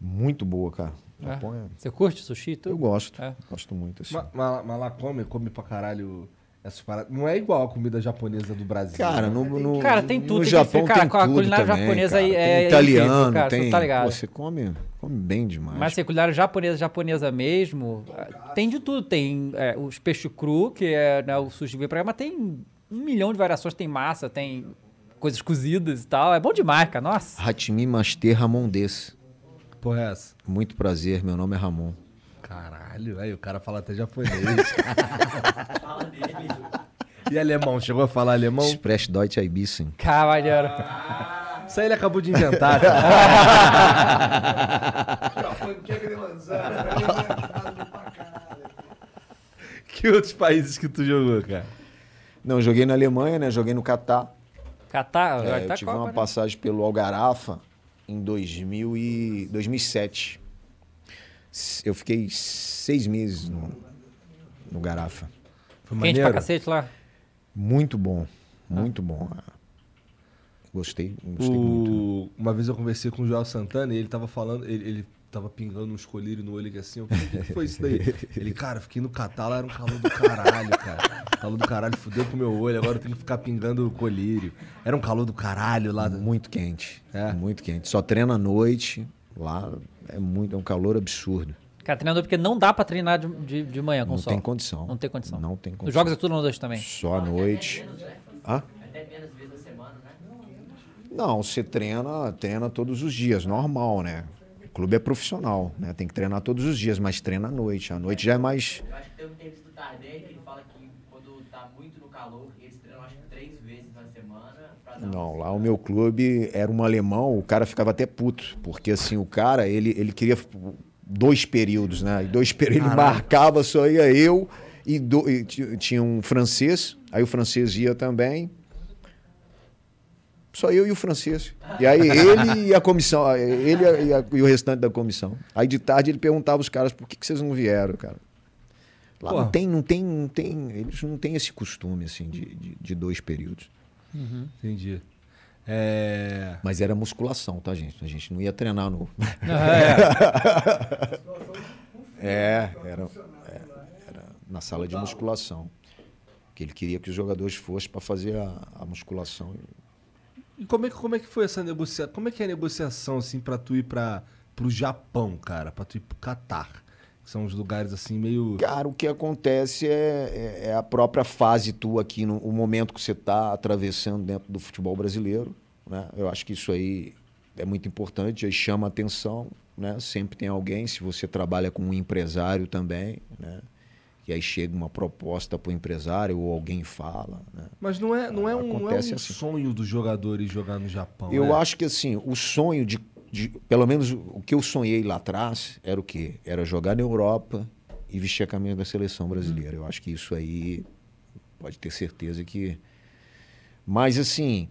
Muito boa, cara. É. Japão é- Você curte sushi tudo? Eu gosto. É. Gosto muito, assim. Mas, mas- mas lá come, come pra caralho essas paradas. Não é igual a comida japonesa do Brasil. Cara, né? no, no, Cara, tem tudo, No tem Japão que- cara, tem com a tudo culinária também, japonesa cara. aí Tem é italiano, incrível, cara, tem. tu tá ligado. Pô, você come, come bem demais. Mas assim, culinária japonesa, japonesa mesmo, ah, tem de tudo. Tem é, os peixe cru, que é né, o sushi que vem pra cá, mas tem um milhão de variações. Tem massa, tem coisas cozidas e tal. É bom demais, cara. Nossa. Hatimi Master Ramon Des. Porra, é essa? Muito prazer, meu nome é Ramon. Caralho, aí o cara fala até japonês. [LAUGHS] e alemão? Chegou a falar alemão? Express Deutsch Ibissen. Caralho. Isso aí ele acabou de inventar, cara. [LAUGHS] Que é outros países que tu jogou, cara? Não, joguei na Alemanha, né? Joguei no Catar. Catar, É, vai eu tá tive Copa, uma né? passagem pelo Algarafa em 2000 e 2007. S- Eu fiquei seis meses no, no Garafa. Foi Quente pra cacete lá. Muito bom, muito bom. Ah, Gostei, gostei muito. O... Uma vez eu conversei com o Joel Santana e ele tava falando, ele, ele tava pingando uns colírios no olho aqui assim. Eu falei, o que foi isso daí? Ele, cara, fiquei no Catar, lá era um calor do caralho, cara. Calor do caralho, fudeu com o meu olho, agora eu tenho que ficar pingando colírio. Era um calor do caralho lá. Muito quente, É? muito quente. Só treina à noite, lá é muito, é um calor absurdo. Cara, treinador, porque não dá pra treinar de, de, de manhã com Não sol. tem condição. Não tem condição. Não tem Os condição. jogos é tudo na noite também. Só à noite. Hã? Não, você treina, treina todos os dias, normal, né? O clube é profissional, né? Tem que treinar todos os dias, mas treina à noite. À noite já é mais. Eu acho que tem uma entrevista do Tardelli que ele fala que quando tá muito no calor, eles treinam acho que três vezes na semana Não, lá o meu clube era um alemão, o cara ficava até puto, porque assim, o cara, ele, ele queria dois períodos, né? E dois períodos ele marcava, só ia eu e, do- e ti- tinha um francês, aí o francês ia também. Só eu e o francês. E aí ele e a comissão, ele e, a- e o restante da comissão. Aí de tarde ele perguntava os caras por que, que vocês não vieram, cara. Lá Pô. não tem, não tem, não tem, eles não têm esse costume assim de, de, de dois períodos. Entendi. É. Mas era musculação, tá, gente? A gente não ia treinar no. [LAUGHS] é, era, é, era na sala de musculação. Que ele queria que os jogadores fossem para fazer a, a musculação. E como é, como é que foi essa negociação? Como é que é a negociação, assim, pra tu ir pra, pro Japão, cara? Pra tu ir pro Catar? São os lugares, assim, meio... Cara, o que acontece é, é- é a própria fase tua aqui, no, o momento que você está atravessando dentro do futebol brasileiro. né? Eu acho que isso aí é muito importante, aí chama atenção, né? Sempre tem alguém, se você trabalha com um empresário também, né? E aí chega uma proposta para o empresário ou alguém fala, né? Mas não é, não é um, não é um assim. sonho dos jogadores jogar no Japão. Eu né? acho que assim, o sonho de, de- Pelo menos o que eu sonhei lá atrás era o quê? Era jogar na Europa e vestir a camisa da seleção brasileira. Eu acho que isso aí pode ter certeza que. Mas assim,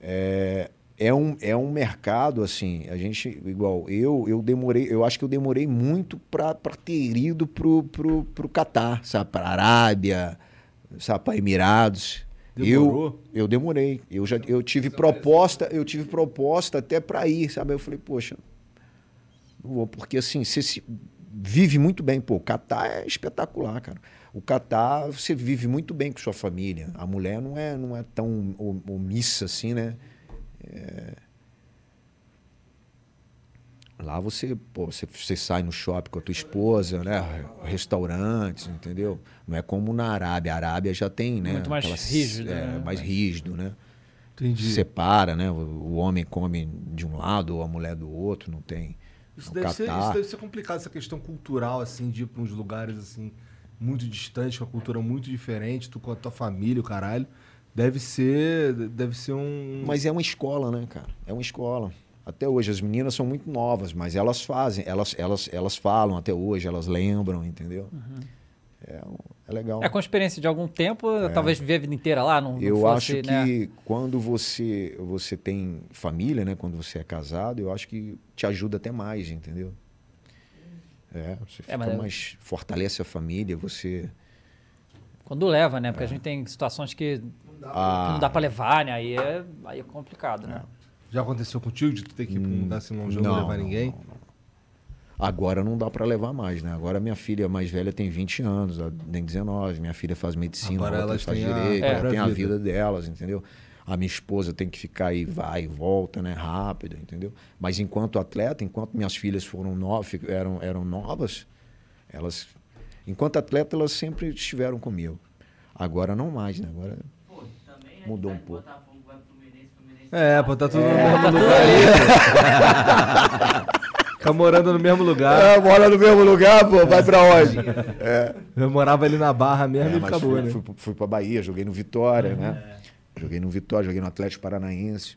é, é, um, é um mercado, assim, a gente, igual, eu, eu demorei, eu acho que eu demorei muito para ter ido pro, pro, pro Catar, sabe? Pra Arábia, sabe, para Emirados. Demorou? Eu, eu demorei. Eu já eu tive proposta, eu tive proposta até para ir, sabe? Eu falei, poxa, não vou, porque assim, você se vive muito bem, pô, o Catar é espetacular, cara. O Catar, você vive muito bem com sua família. A mulher não é não é tão omissa assim, né? É, Lá você, pô, você, você sai no shopping com a tua esposa, né? Restaurantes, entendeu? Não é como na Arábia. A Arábia já tem, né? Muito mais rígido, é, né? Mais rígido, né? Entendi. Separa, né? O, homem come de um lado ou a mulher do outro, não tem. Isso deve, ser, isso deve ser complicado, essa questão cultural, assim, de ir para uns lugares, assim, muito distantes, com a cultura muito diferente, tu com a tua família, o caralho. Deve ser, deve ser um... Mas é uma escola, né, cara? É uma escola. Até hoje, as meninas são muito novas, mas elas fazem, elas, elas, elas falam até hoje, elas lembram, entendeu? É, um- é legal. É com experiência de algum tempo, É. talvez viver a vida inteira lá, não, não Eu fosse, acho né? que quando você, você tem família, né? Quando você é casado, eu acho que te ajuda até mais, entendeu? É, você fica mas eu- mais. Fortalece a família, você. Quando leva, né? Porque a gente tem situações que Ah. não dá pra levar, né? Aí é, aí é complicado, né? Já aconteceu contigo de tu ter que ir pra um lugar assim, um jogo Hum, não, não levar não, ninguém? Agora não dá para levar mais, né? Agora minha filha mais velha tem 20 anos, ela tem 19, minha filha faz medicina, Agora a elas faz a direito, própria ela tem a vida. vida delas, entendeu? A minha esposa tem que ficar aí, vai e volta, né? Rápido, entendeu? Mas enquanto atleta, enquanto minhas filhas foram novas, eram, eram novas, elas, enquanto atleta, elas sempre estiveram comigo. Agora não mais, né? Agora mudou um pouco. É, pô, tá tudo É, no mesmo [LAUGHS] [LAUGHS] tá lugar. Fica morando no mesmo lugar. É, mora no mesmo lugar, pô, vai pra onde? É. Eu morava ali na Barra mesmo É, e acabou, fui, né? fui, fui pra Bahia, joguei no Vitória, né? Joguei no Vitória, joguei no Atlético Paranaense.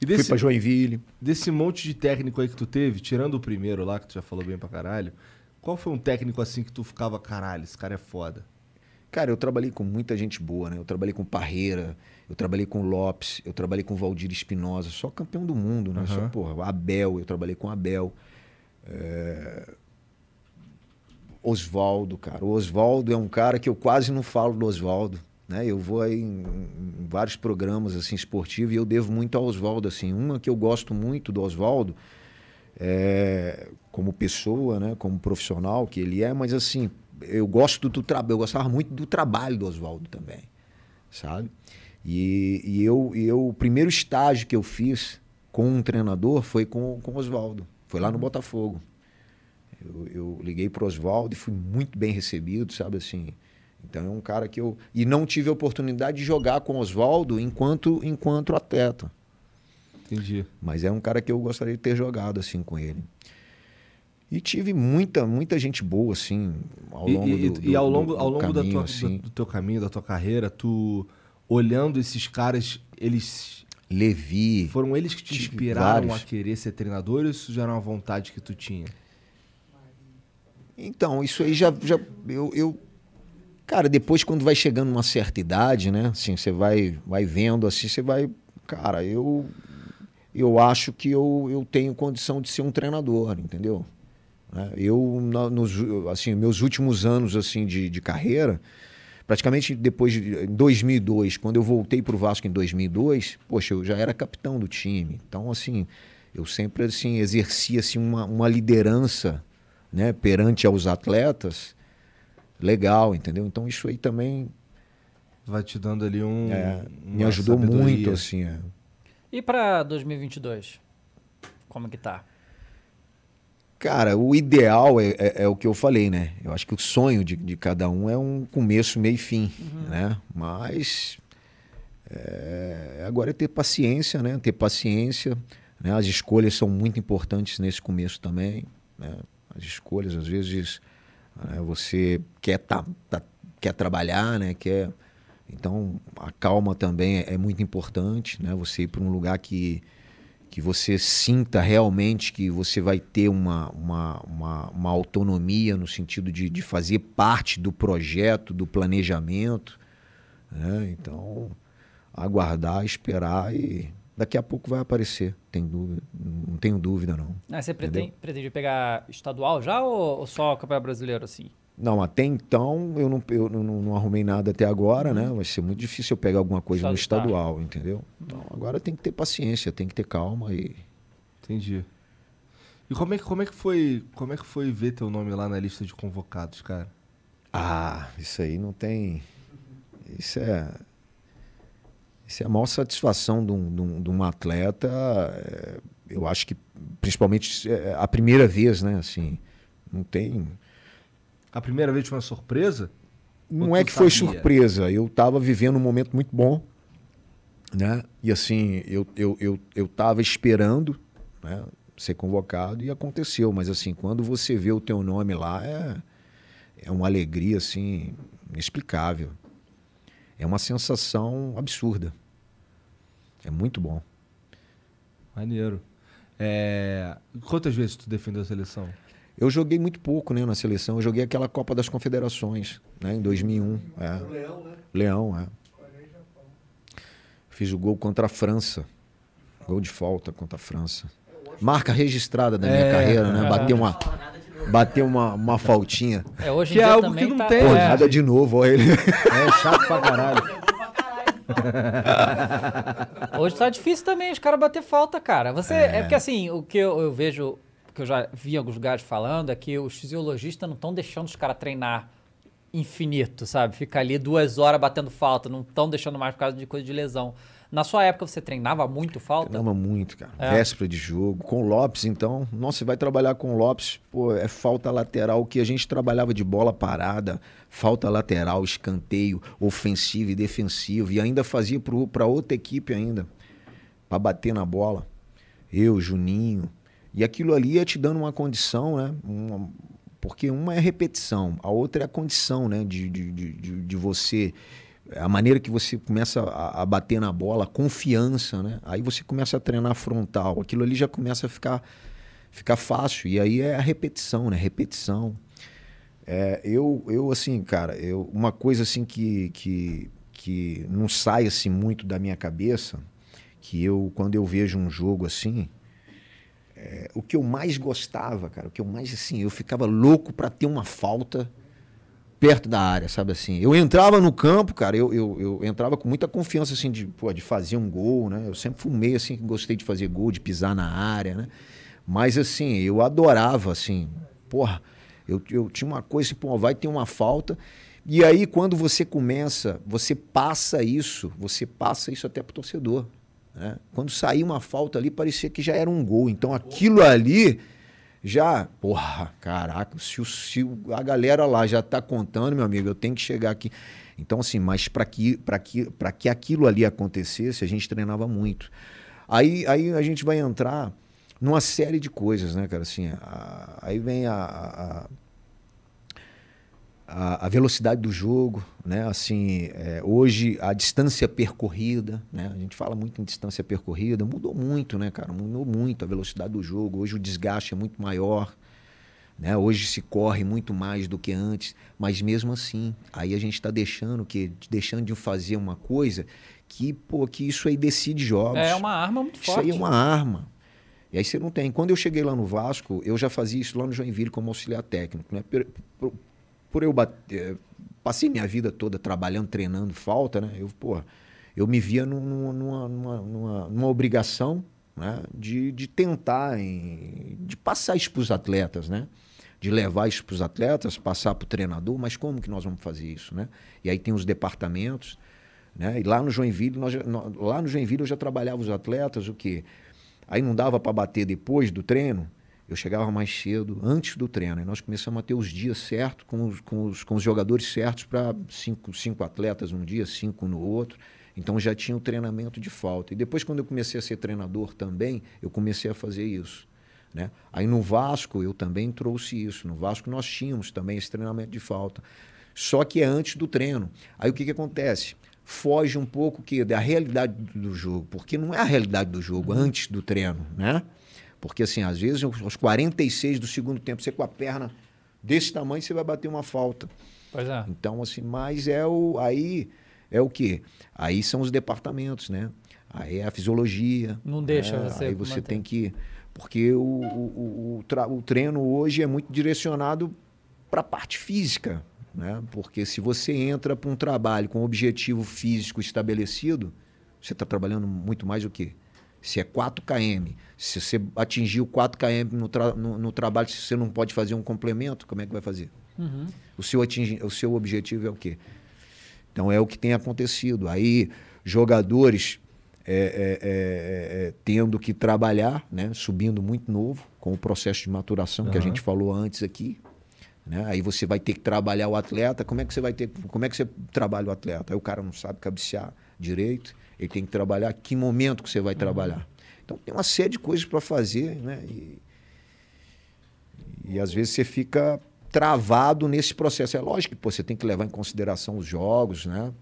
E Fui pra Joinville. Desse monte de técnico aí que tu teve, tirando o primeiro lá, que tu já falou bem pra caralho, qual foi um técnico assim que tu ficava, caralho, esse cara é foda? Cara, eu trabalhei com muita gente boa, né? Eu trabalhei com Parreira, eu trabalhei com Lopes, eu trabalhei com Valdir Espinosa, só campeão do mundo, né? Só, Aham. porra, Abel, eu trabalhei com Abel. É... Oswaldo, cara. O Oswaldo é um cara que eu quase não falo do Oswaldo. Né? Eu vou aí em, em vários programas assim esportivos e eu devo muito ao Oswaldo. Assim. Uma que eu gosto muito do Oswaldo, é, como pessoa, né? como profissional que ele é, mas assim, eu gosto do trabalho, eu gostava muito do trabalho do Oswaldo também, sabe? E, e eu, e eu, o primeiro estágio que eu fiz com um treinador foi com, com o Oswaldo, foi lá no Botafogo. Eu, eu liguei para o Oswaldo e fui muito bem recebido, sabe assim. Então é um cara que eu. E não tive a oportunidade de jogar com o Oswaldo enquanto, enquanto atleta. Entendi. Mas é um cara que eu gostaria de ter jogado assim com ele. E tive muita, muita gente boa, assim, ao E- longo e, do, e ao do- longo, do ao longo da caminho, tua, assim. do, do teu caminho, da tua carreira, tu olhando esses caras, eles. Levi. Foram eles que te inspiraram vários. a querer ser treinador ou isso já era uma vontade que tu tinha? Então, isso aí já. já eu, eu- Cara, depois quando vai chegando uma certa idade, né? Assim, você vai, vai vendo assim, você vai. Cara, eu. Eu acho que eu, eu tenho condição de ser um treinador, entendeu? Né? Eu, nos, assim, meus últimos anos assim de, de carreira, praticamente depois de em 2002, quando eu voltei para o Vasco em 2002, poxa, eu já era capitão do time. Então, assim, eu sempre assim exercia assim uma, uma liderança, né, perante aos atletas, legal, entendeu? Então isso aí também Vai te dando ali um. é, me ajudou sabedoria. muito, assim. é. E pra 2022? Como que tá? Cara, o ideal é, é- é o que eu falei, né? Eu acho que o sonho de, de cada um é um começo, meio e fim, né? Mas É, agora é ter paciência, né? Ter paciência. Né? As escolhas são muito importantes nesse começo também. Né? As escolhas, às vezes, né? você quer, tá, tá, quer trabalhar, né? Quer... Então, a calma também é, é muito importante, né? Você ir para um lugar que, que você sinta realmente que você vai ter uma, uma, uma, uma autonomia no sentido de, de fazer parte do projeto, do planejamento. Né? Então, aguardar, esperar e daqui a pouco vai aparecer, tem dúvida, não tenho dúvida não. Ah, você pretende, pretende pegar estadual já ou, ou só Campeonato Brasileiro assim? Não, até então eu não, eu não, não arrumei nada até agora, né? Vai ser muito difícil eu pegar alguma coisa no estadual, entendeu? Então agora tem que ter paciência, tem que ter calma e. Entendi. E como é, que, como é que foi. Como é que foi ver teu nome lá na lista de convocados, cara? Ah, isso aí não tem. Isso é. Isso é a maior satisfação de um, de um, de um atleta. É, eu acho que, principalmente, é a primeira vez, né? Assim, não tem. A primeira vez foi uma surpresa? Não é que foi surpresa. Eu estava vivendo um momento muito bom, né? E assim, eu eu eu eu estava esperando, né? Ser convocado e aconteceu. Mas assim, quando você vê o teu nome lá, é é uma alegria assim inexplicável. É uma sensação absurda. É muito bom. Maneiro. É... Quantas vezes tu defendeu a seleção? Eu joguei muito pouco né, na seleção. Eu joguei aquela Copa das Confederações, né, em 2001. É. Leão, né? Leão, é. Fiz o gol contra a França. Gol de falta contra a França. Marca registrada da minha É, carreira, né? é. Bateu uma, bateu uma, uma faltinha. É, hoje Que é algo que não tá- tem, Pô, é. nada de novo, olha ele. É chato pra caralho. [LAUGHS] Hoje tá difícil também os caras bater falta, cara. Você, é. porque assim, o que eu, eu vejo, que eu já vi em alguns lugares falando, é que os fisiologistas não estão deixando os caras treinar infinito, sabe? Ficar ali duas horas batendo falta, não estão deixando mais por causa de coisa de lesão. Na sua época você treinava muito falta? Treinava muito, cara. É. Véspera de jogo. Com o Lopes, então. Nossa, você vai trabalhar com o Lopes, pô, é falta lateral. O que a gente trabalhava de bola parada, falta lateral, escanteio, ofensivo e defensivo. E ainda fazia para outra equipe ainda. para bater na bola. Eu, Juninho. E aquilo ali ia te dando uma condição, né? Uma- porque uma é repetição, a outra é a condição, né? De, de, de, de- de você. A maneira que você começa a, a bater na bola, a confiança, né? Aí você começa a treinar frontal. Aquilo ali já começa a ficar, ficar fácil. E aí é a repetição, né? Repetição. É, eu, eu, assim, cara, eu, uma coisa assim que, que, que não sai assim muito da minha cabeça, que eu, quando eu vejo um jogo assim, é, o que eu mais gostava, cara, o que eu mais, assim, eu ficava louco para ter uma falta perto da área, sabe assim? Eu entrava no campo, cara, eu, eu, eu entrava com muita confiança, assim, de, pô, de fazer um gol, né? Eu sempre fumei, assim, que gostei de fazer gol, de pisar na área, né? Mas, assim, eu adorava, assim, porra, eu, eu tinha uma coisa assim, pô, vai ter uma falta. E aí, quando você começa, você passa isso, você passa isso até pro torcedor. Né? Quando saía uma falta ali, parecia que já era um gol. Então, aquilo ali já, porra, caraca, se, o- se a galera lá já tá contando, meu amigo, eu tenho que chegar aqui. Então, assim, mas para que, que, que aquilo ali acontecesse, a gente treinava muito. Aí, aí a gente vai entrar numa série de coisas, né, cara? Assim, a- aí vem a, a, a, a velocidade do jogo, né? Assim, é, hoje a distância percorrida, né? A gente fala muito em distância percorrida, mudou muito, né, cara? Mudou muito a velocidade do jogo. Hoje o desgaste é muito maior, né? Hoje se corre muito mais do que antes, mas mesmo assim, aí a gente está deixando que deixando de fazer uma coisa que, pô, que isso aí decide jogos. É uma arma muito Isso forte. aí é uma arma. E aí você não tem. Quando eu cheguei lá no Vasco, eu já fazia isso lá no Joinville como auxiliar técnico. Né? Por, eu bater, passei minha vida toda trabalhando, treinando falta, né? Eu, pô, eu me via num- numa, numa, numa, numa- obrigação né? de, de tentar, em- de passar isso para os atletas, né? De levar isso para os atletas, passar para o treinador, mas como que nós vamos fazer isso, né? E aí tem os departamentos, né? E lá no Joinville, nós, lá no Joinville eu já trabalhava os atletas, o quê? Aí não dava para bater depois do treino, eu chegava mais cedo, antes do treino. E nós começamos a ter os dias certos, com os, com os, com os jogadores certos para cinco, cinco atletas num dia, cinco no outro. Então já tinha o treinamento de falta. E depois, quando eu comecei a ser treinador também, eu comecei a fazer isso. Né? Aí no Vasco eu também trouxe isso. No Vasco nós tínhamos também esse treinamento de falta. Só que é antes do treino. Aí o que, que acontece? Foge um pouco que da realidade do jogo, porque não é a realidade do jogo antes do treino, né? Porque assim, às vezes aos 46 do segundo tempo, você com a perna desse tamanho, você vai bater uma falta. Pois é. Então, assim, mas é o. Aí é o quê? Aí são os departamentos, né? Aí é a fisiologia. Não deixa né? você Aí você manter. tem que. Porque o, o, o, o treino hoje é muito direcionado para a parte física. Né? Porque se você entra para um trabalho com objetivo físico estabelecido, você está trabalhando muito mais o quê? Se é 4 km, se você atingir o 4 km no, tra- no, no trabalho, se você não pode fazer um complemento, como é que vai fazer? Uhum. O seu, atingi, o seu objetivo é o quê? Então é o que tem acontecido. Aí jogadores é, é, é, é, é, tendo que trabalhar, né? subindo muito novo, com o processo de maturação que a gente falou antes aqui. Né? Aí você vai ter que trabalhar o atleta. Como é que você vai ter? Como é que você trabalha o atleta? Aí o cara não sabe cabecear direito. Ele tem que trabalhar. Que momento que você vai trabalhar? Então tem uma série de coisas para fazer, né? E, e às vezes você fica travado nesse processo. É lógico que pô, você tem que levar em consideração os jogos, né?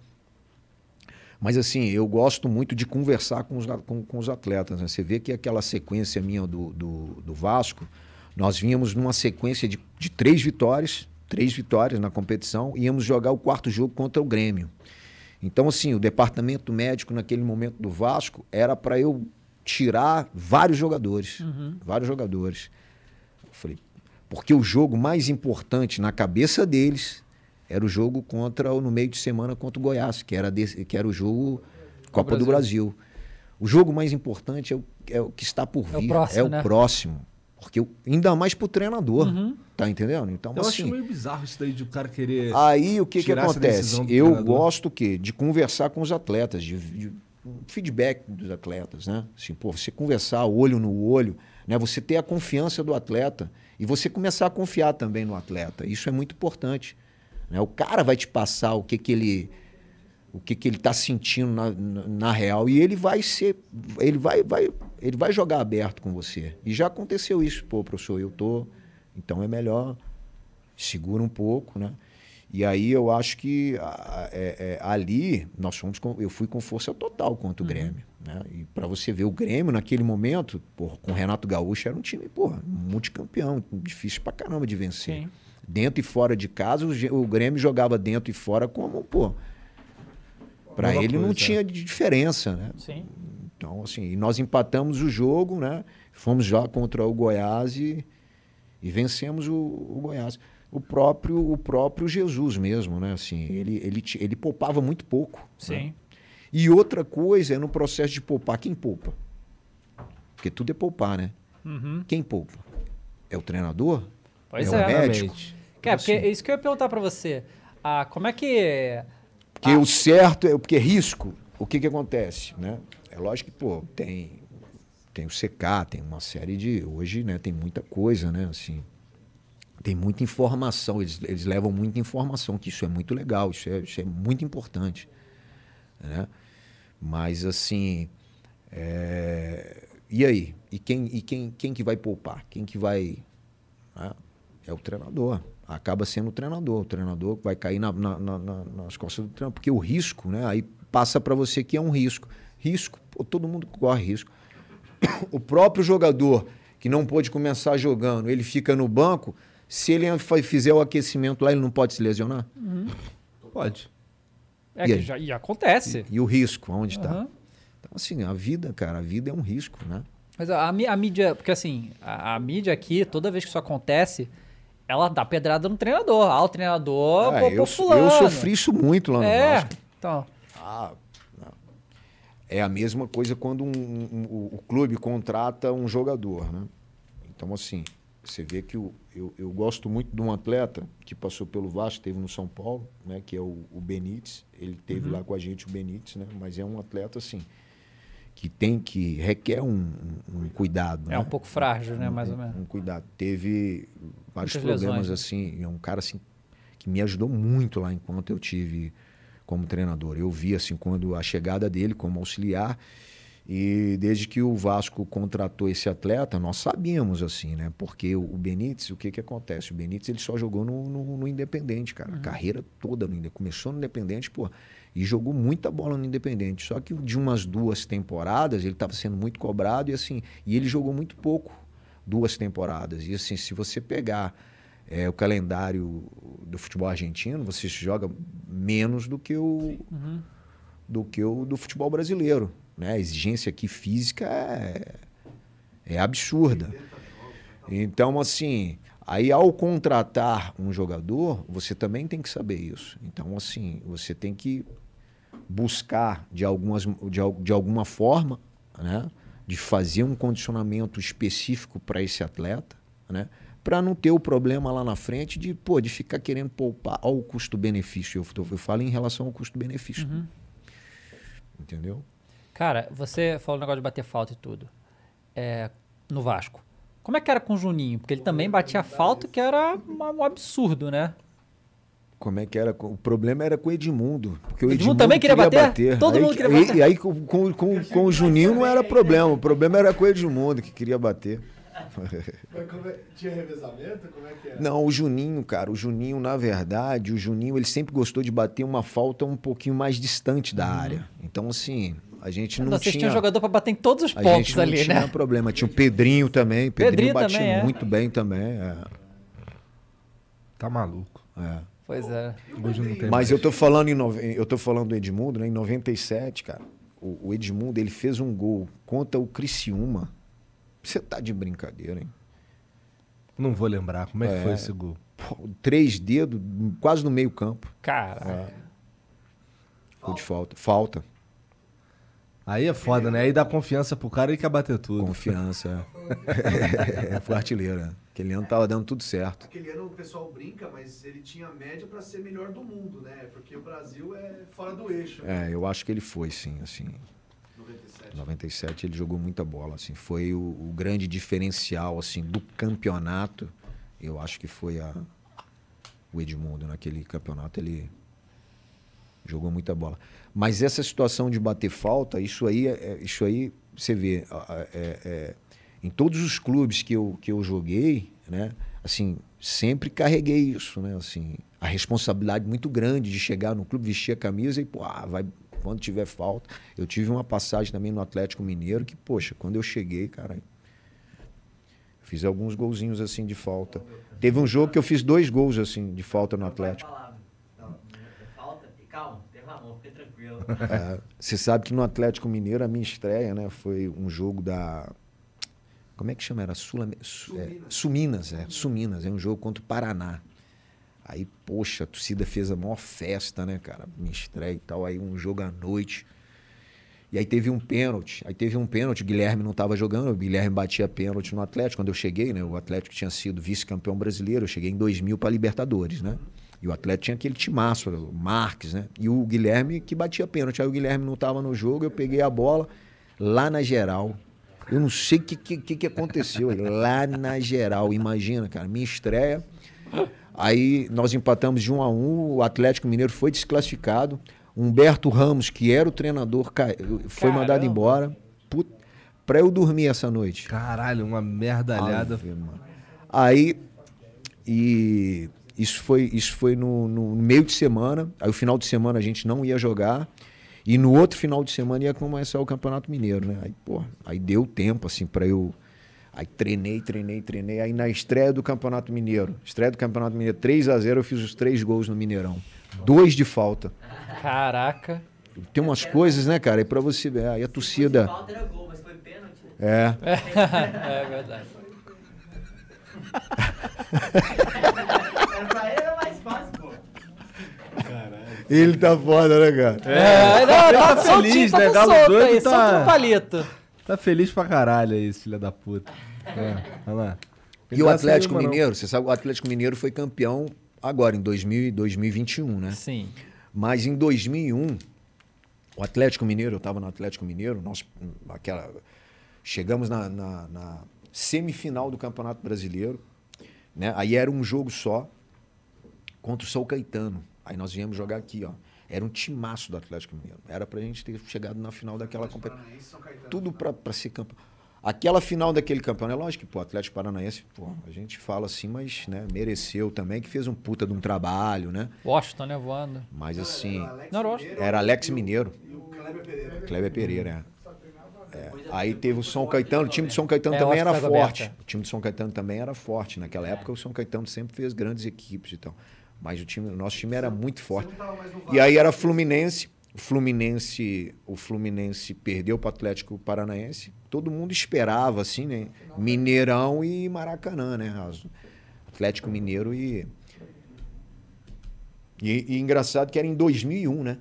Mas assim, eu gosto muito de conversar com os, com, com os atletas. Né? Você vê que aquela sequência minha do, do, do Vasco, nós vínhamos numa sequência de, de três vitórias, três vitórias na competição, íamos jogar o quarto jogo contra o Grêmio. Então, assim, o departamento médico naquele momento do Vasco era para eu tirar vários jogadores. Uhum. Vários jogadores. Eu falei, porque o jogo mais importante na cabeça deles era o jogo contra o no meio de semana contra o Goiás, que era, desse, que era o jogo Copa do Brasil. O jogo mais importante é o, é o que está por É o vir, próximo, é o né? próximo. Porque eu- ainda mais pro treinador, Uhum. tá entendendo? Então, Eu assim, acho meio bizarro isso daí de o cara querer. Aí o que, que acontece? Eu treinador. gosto o quê? de conversar com os atletas, de, de feedback dos atletas, né? Assim, pô, você conversar olho no olho, né? Você ter a confiança do atleta e você começar a confiar também no atleta. Isso é muito importante. Né? O cara vai te passar o que, que ele o que, que ele está sentindo na, na, na real e ele vai ser ele vai, vai ele vai jogar aberto com você. E já aconteceu isso. Pô professor eu tô então é melhor segura um pouco né? E aí eu acho que é- é, ali nós fomos com, eu fui com força total contra o Grêmio né? E para você ver o Grêmio naquele momento porra, com o Renato Gaúcho era um time porra, multicampeão difícil pra caramba de vencer. Sim. dentro e fora de casa o, o Grêmio jogava dentro e fora como pô para ele não coisa, tinha diferença, né? Sim. Então, assim, nós empatamos o jogo, né? Fomos já contra o Goiás e, e vencemos o, o Goiás. O próprio, o próprio Jesus mesmo, né? Assim, ele, ele, ele poupava muito pouco. né? Sim. E outra coisa é no processo de poupar. Quem poupa? Porque tudo é poupar, né? Uhum. Quem poupa? É o treinador? Pois é, é. o médico? É, porque Assim. isso que eu ia perguntar pra você. Ah, como é que. Porque o certo é porque risco, o que que acontece, né? É lógico que, pô, tem tem o CK, tem uma série de hoje, né, tem muita coisa, né, assim. Tem muita informação, eles, eles levam muita informação, que isso é muito legal, isso é, isso é muito importante, né? Mas assim, é, e aí? E quem e quem quem que vai poupar? Quem que vai né? É o treinador. Acaba sendo o treinador. O treinador vai cair na- na- na- na- nas costas do treinador. Porque o risco, né? Aí passa para você que é um risco. Risco, pô, todo mundo corre risco. [COUGHS] O próprio jogador que não pôde começar jogando, ele fica no banco. Se ele fizer o aquecimento lá, ele não pode se lesionar? Pode. É E que já e acontece. E o risco, onde está? Aham. Então, assim, a vida, cara, a vida é um risco, né? Mas a, a mídia, porque assim, a, a mídia aqui, toda vez que isso acontece, ela dá pedrada no treinador. Ah, o treinador, Ah, pô, eu, pô, fulano. eu sofri isso muito lá no É, Vasco. então. Ah. É a mesma coisa quando um- um- o- clube contrata um jogador, né? Então, assim, você vê que o- eu, eu gosto muito de um atleta que passou pelo Vasco, teve no São Paulo, né? Que é o, o Benítez. Ele teve Uhum. lá com a gente o Benítez, né? Mas é um atleta, assim, que tem que... requer um, um- um cuidado, É né? um pouco frágil, né, mais ou menos. Um cuidado. Teve vários Muitas problemas, lesões, né? assim. É um cara, assim, que me ajudou muito lá enquanto eu tive como treinador. Eu vi assim quando a chegada dele como auxiliar e desde que o Vasco contratou esse atleta, nós sabíamos assim, né? Porque o Benítez, o que que acontece? O Benítez ele só jogou no, no, no Independente, cara. A carreira toda no Independente. Começou no Independente, pô, e jogou muita bola no Independente. Só que de umas duas temporadas ele estava sendo muito cobrado e assim, e ele jogou muito pouco duas temporadas. E assim, se você pegar é, o calendário do futebol argentino, você joga menos do que o do que o do futebol brasileiro. Né? A exigência aqui física é, é absurda. Então, assim, aí ao contratar um jogador, você também tem que saber isso. Então, assim, você tem que buscar de, algumas, de, de alguma forma, né? de fazer um condicionamento específico para esse atleta, né? Para não ter o problema lá na frente de, pô, de ficar querendo poupar ao custo-benefício. Eu, eu falo em relação ao custo-benefício. Entendeu? Cara, você falou o negócio de bater falta e tudo. É, no Vasco. Como é que era com o Juninho? Porque ele também batia falta, que era um absurdo, né? Como é que era? O problema era com o Edmundo. Porque o Edmundo Edmundo, também queria bater? Todo aí, mundo queria aí- bater. E aí com, com, com, com o Juninho não era problema. O problema era com o Edmundo, que queria bater. [LAUGHS] Mas como é- tinha revezamento? Como é que era? Não, o Juninho, cara, o Juninho, na verdade, o Juninho, ele sempre gostou de bater uma falta um pouquinho mais distante da área. Então, assim, a gente não Vocês tinha... tinham jogador pra bater em todos os a pontos gente não ali, tinha né? problema. Tinha o Pedrinho também. Pedrinho, Pedrinho batia também, é. muito bem também. é. Tá maluco. É. Pois é. Hoje não tem Mas eu tô falando em nove- eu tô falando do Edmundo, né? Em 97, cara. O, o Edmundo, ele fez um gol contra o Criciúma. Você tá de brincadeira, hein? Não vou lembrar. Como é que É. foi esse gol? Pô, três dedos, quase no meio campo. Cara. Gol de falta. Falta. Aí é foda, né? Aí dá confiança pro cara e quer bater tudo. Confiança. É, [LAUGHS] é foi artilheiro. né? Aquele ano tava dando tudo certo. Aquele ano o pessoal brinca, mas ele tinha média pra ser melhor do mundo, né? Porque o Brasil é fora do eixo. né? É, eu acho que ele foi, sim, assim. 97. 97 ele jogou muita bola, assim, foi o, o grande diferencial assim do campeonato. Eu acho que foi a o Edmundo naquele campeonato ele jogou muita bola. Mas essa situação de bater falta, isso aí, é- é- isso aí você vê é- é, em todos os clubes que eu, que eu joguei, né? Assim, sempre carreguei isso, né? Assim, a responsabilidade muito grande de chegar no clube, vestir a camisa e, pô, ah, vai quando tiver falta. Eu tive uma passagem também no Atlético Mineiro que, poxa, quando eu cheguei, cara, fiz alguns golzinhos assim de falta. Teve um jogo que eu fiz dois gols assim de falta no Atlético. Não, falta. Calma, teve a mão, fica tranquilo. É, Você sabe que no Atlético Mineiro a minha estreia, né, foi um jogo da como é que chama? Era Sul, Su, é, Suminas, é, Suminas, é um jogo contra o Paraná. Aí, poxa, a torcida fez a maior festa, né, cara? Minha estreia e tal. Aí um jogo à noite. E aí teve um pênalti. Aí teve um pênalti, o Guilherme não estava jogando, o Guilherme batia pênalti no Atlético. Quando eu cheguei, né? O Atlético tinha sido vice-campeão brasileiro, eu cheguei em 2000 para Libertadores, né? E o Atlético tinha aquele timaço, o Marques, né? E o Guilherme que batia pênalti. Aí o Guilherme não estava no jogo, eu peguei a bola lá na geral. Eu não sei o que, que, que aconteceu [LAUGHS] lá na geral. Imagina, cara, minha estreia. Aí nós empatamos de um a um, o Atlético Mineiro foi desclassificado. Humberto Ramos, que era o treinador, foi mandado Caramba. embora. Put... Pra eu dormir essa noite. Caralho, uma merdalhada. Ave, mano. Aí, e isso foi, isso foi no, no meio de semana. Aí o final de semana a gente não ia jogar. E no outro final de semana ia começar o Campeonato Mineiro, né? Aí, pô, aí deu tempo, assim, pra eu. Aí treinei, treinei, treinei. Aí na estreia do Campeonato Mineiro, estreia do Campeonato Mineiro, 3 a 0 eu fiz os três gols no Mineirão. Dois de falta. Caraca. Tem umas coisas, né, cara? E pra você ver, aí a torcida. Falta era gol, mas foi pênalti. É. [LAUGHS] é verdade. Pra ele era mais fácil, pô. Ele tá foda, né, cara? É, não, Ele tá, tá soltinho, feliz, tá né? tudo Galo solto doido aí, tá- solto no palito. Tá feliz pra caralho aí, esse filho da puta. É, olha lá. E Ele o tá Atlético. Mineiro, você sabe, o Atlético Mineiro foi campeão agora, em 2000, e 2021, né? Sim. Mas em 2001, o Atlético Mineiro, eu estava no Atlético Mineiro, nós aquela, chegamos na, na- na semifinal do Campeonato Brasileiro, né? Aí era um jogo só contra o São Caetano. Aí nós viemos jogar aqui, ó. Era um timaço do Atlético Mineiro. Era pra gente ter chegado na final daquela competição. Tudo pra, pra ser campeão. Aquela final daquele campeonato, é lógico que pô, o Atlético Paranaense, pô, a gente fala assim, mas né, mereceu também, que fez um puta de um trabalho, né? Washington, né, voando. Mas assim. Não, era Washington. Era Alex Mineiro. E o Kleber Pereira. Kleber Pereira, é. É. Aí teve o São Caetano, o time do São Caetano É, também era foi forte. aberta. O time do São Caetano também era forte. Naquela época o São Caetano sempre fez grandes equipes e tal. Mas o, time, o nosso time era muito forte. E aí era Fluminense. O Fluminense, o Fluminense perdeu para o Atlético Paranaense. Todo mundo esperava, assim, né? Mineirão e Maracanã, né? As- Atlético Mineiro e. E, e engraçado que era em 2001, né?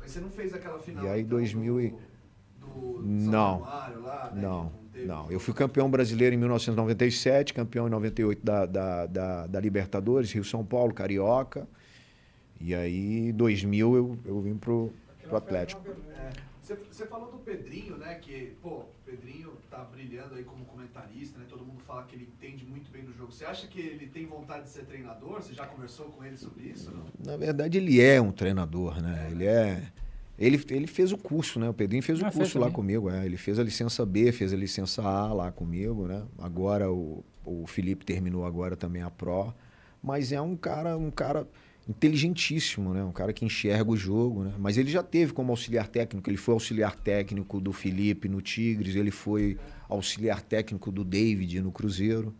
Mas você não fez aquela final. E aí, então, 2000 e... do, do São Não, lá, né, não, teve- não. Eu fui campeão brasileiro em 1997, campeão em 98 da, da, da, da Libertadores, Rio-São Paulo, Carioca. E aí, em 2000, eu, eu vim pro, pro Atlético. É. Você, falou do Pedrinho, né? Que, pô, o Pedrinho tá brilhando aí como comentarista, né? Todo mundo fala que ele entende muito bem do jogo. Você acha que ele tem vontade de ser treinador? Você já conversou com ele sobre isso? Não? Na verdade, ele é um treinador, né? Ele é. Ele, ele fez o curso, né? O Pedrinho fez o Ah, fez curso lá também. comigo. É. Ele fez a licença B, fez a licença A lá comigo, né? Agora o, o Felipe terminou agora também a Pro. Mas é um cara, um cara inteligentíssimo, né? Um cara que enxerga o jogo, né? Mas ele já teve como auxiliar técnico, ele foi auxiliar técnico do Felipe no Tigres, ele foi auxiliar técnico do David no Cruzeiro.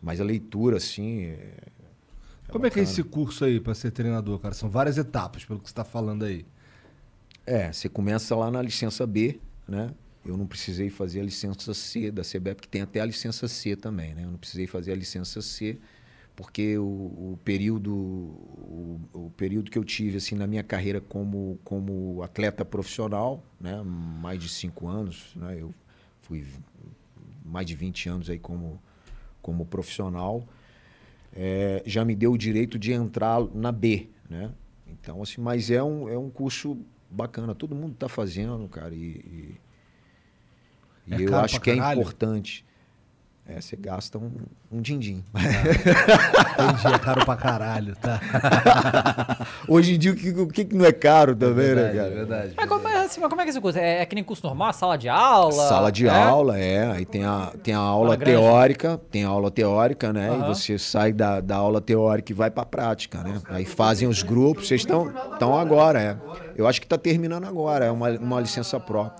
Mas a leitura, assim. é- Como é que é bacana. esse curso aí pra ser treinador, cara? São várias etapas, pelo que você tá falando aí. É, você começa lá na licença B, né? Eu não precisei fazer a licença C da CBF, que tem até a licença C também, né? Eu não precisei fazer a licença C, porque o, o período o, o período que eu tive assim na minha carreira como como atleta profissional, né? Mais de cinco anos, né? Eu fui mais de 20 anos aí como como profissional, é, já me deu o direito de entrar na B, né? Então, assim, mas é um, é um curso bacana, todo mundo está fazendo, cara, e, e, e É eu acho que é caralho? importante. É, você gasta um, um din-din. Entendi, é caro pra caralho, tá? [LAUGHS] Hoje em dia, o que, o que não é caro também, verdade, né, cara? é verdade. Mas como, é, assim, mas como é que é esse curso? É, é que nem curso normal? Sala de aula? Sala de É? aula, é. Aí tem a, tem a aula Aula grande. teórica, tem a aula teórica, né? Aham. E você sai da, da aula teórica e vai pra prática, né? Aí fazem os grupos, vocês estão estão agora, é. Eu acho que tá terminando agora, é uma, uma licença pró.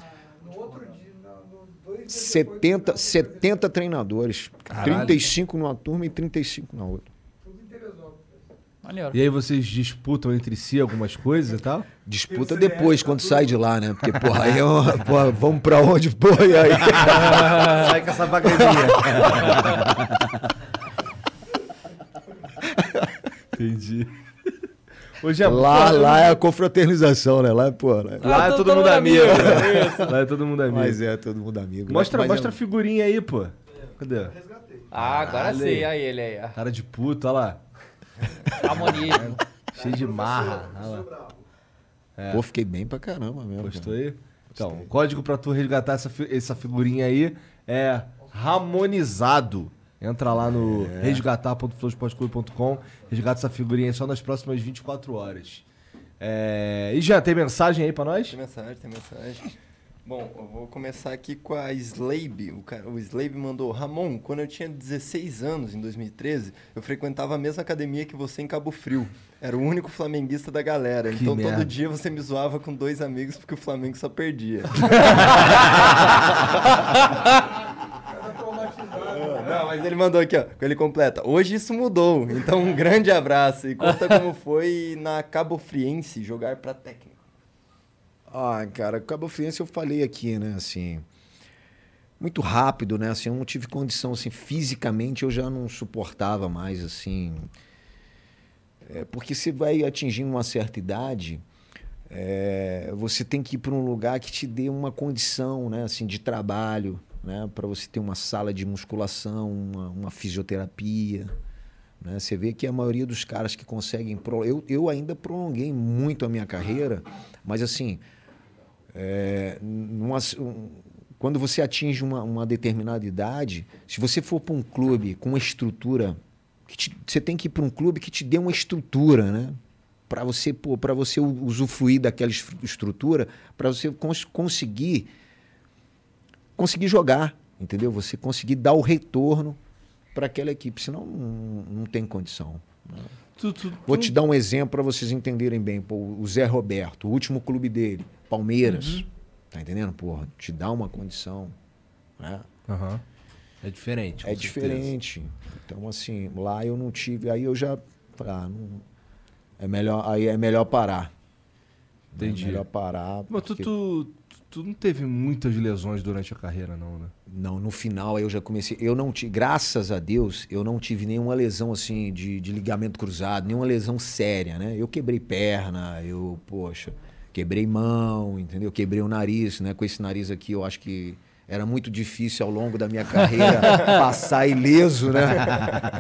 70, 70 treinadores. Caralho. 35 numa turma e 35 na outra. E aí vocês disputam entre si algumas coisas e tal? Disputa depois, quando sai de lá, né? Porque, porra, [LAUGHS] aí é uma, porra, vamos pra onde, porra, e aí? [LAUGHS] Sai com essa bagadinha. [LAUGHS] Entendi. Ô, Jean, Lá, porra, lá é a confraternização, né? Lá, porra, lá- Lá é todo- todo, todo mundo amigo. amigo, [LAUGHS] Lá é todo mundo amigo. Mas é, todo mundo amigo. Mostra, Mas mostra é- a figurinha aí, pô. Cadê? Ah, agora Caralho. sim, aí ele aí. ó. Cara de puta, olha lá. [LAUGHS] Harmonismo. [LAUGHS] Cheio de marra. Olha lá. É. Pô, fiquei bem pra caramba mesmo. Gostou cara. aí? Então, o código pra tu resgatar essa, fi- essa figurinha aí é Ramonizado. Entra lá no É. resgatar.flowsportclub.com, resgata essa figurinha só nas próximas 24 horas. É... E já tem mensagem aí pra nós? Tem mensagem, tem mensagem. Bom, eu vou começar aqui com a Slabe. O, cara, o Slabe mandou: Ramon, quando eu tinha 16 anos, em 2013, eu frequentava a mesma academia que você em Cabo Frio. Era o único flamenguista da galera. Que então merda. todo dia você me zoava com dois amigos porque o Flamengo só perdia. [LAUGHS] [LAUGHS] Mas ele mandou aqui, ó. Ele completa. Hoje isso mudou. Então um grande abraço. E conta como foi na Cabo Friense jogar pra técnico. Ah, cara, Cabo Friense eu falei aqui, né, assim, muito rápido, né, assim, eu não tive condição, assim, fisicamente eu já não suportava mais, assim, é, porque você vai atingindo uma certa idade, é, você tem que ir para um lugar que te dê uma condição, né, assim, de trabalho, né, para você ter uma sala de musculação, uma, uma fisioterapia, né? Você vê que a maioria dos caras que conseguem. pro- Eu, eu ainda prolonguei muito a minha carreira, mas assim. é, numa- um- quando você atinge uma, uma determinada idade, se você for para um clube com uma estrutura. te- você tem que ir para um clube que te dê uma estrutura, né? para você, para você usufruir daquela es- estrutura, para você cons- conseguir conseguir jogar, entendeu? Você conseguir dar o retorno para aquela equipe, senão não, não tem condição. né? Tu- tu- Vou tu- te dar um exemplo para vocês entenderem bem. Pô, o Zé Roberto, o último clube dele, Palmeiras. Uhum. Tá entendendo? Porra, te dá uma condição. Né? Aham. É diferente. É certeza. diferente. Então, assim, lá eu não tive. Aí eu já. Ah, não, é melhor, aí é melhor parar. Entendi. É melhor parar. Mas porque- tu, tu não teve muitas lesões durante a carreira, não, né? Não, no final eu já comecei. Eu não tive, graças a Deus, eu não tive nenhuma lesão assim de, de ligamento cruzado, nenhuma lesão séria, né? Eu quebrei perna, eu, poxa, quebrei mão, entendeu? Quebrei o nariz, né? Com esse nariz aqui, eu acho que era muito difícil ao longo da minha carreira [LAUGHS] passar ileso, né?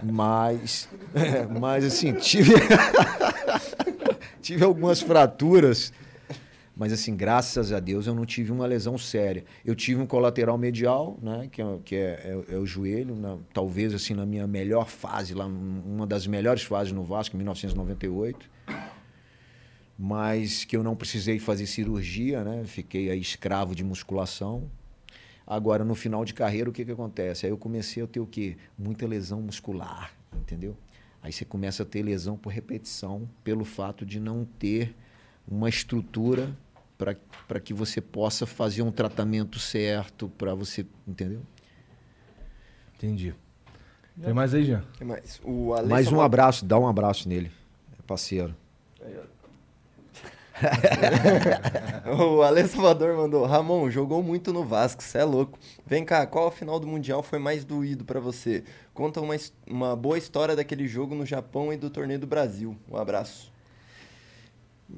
Mas, [LAUGHS] mas assim, tive, [LAUGHS] tive algumas fraturas. Mas assim, graças a Deus eu não tive uma lesão séria. Eu tive um colateral medial, né, que é, que é, é- é o joelho, talvez assim na minha melhor fase, lá uma das melhores fases no Vasco, em 1998. Mas que eu não precisei fazer cirurgia, né? Fiquei aí escravo de musculação. Agora, no final de carreira, o que, que acontece? Aí eu comecei a ter o quê? Muita lesão muscular, entendeu? Aí você começa a ter lesão por repetição, pelo fato de não ter uma estrutura para que você possa fazer um tratamento certo, para você. Entendeu? Entendi. Tem mais aí, Jean? Tem mais. O Ale Mais um abraço, dá um abraço nele. É parceiro. [LAUGHS] o Ale Salvador mandou: Ramon, jogou muito no Vasco, cê é louco. Vem cá, qual a final do Mundial foi mais doído pra você? Conta uma, uma boa história daquele jogo no Japão e do torneio do Brasil. Um abraço.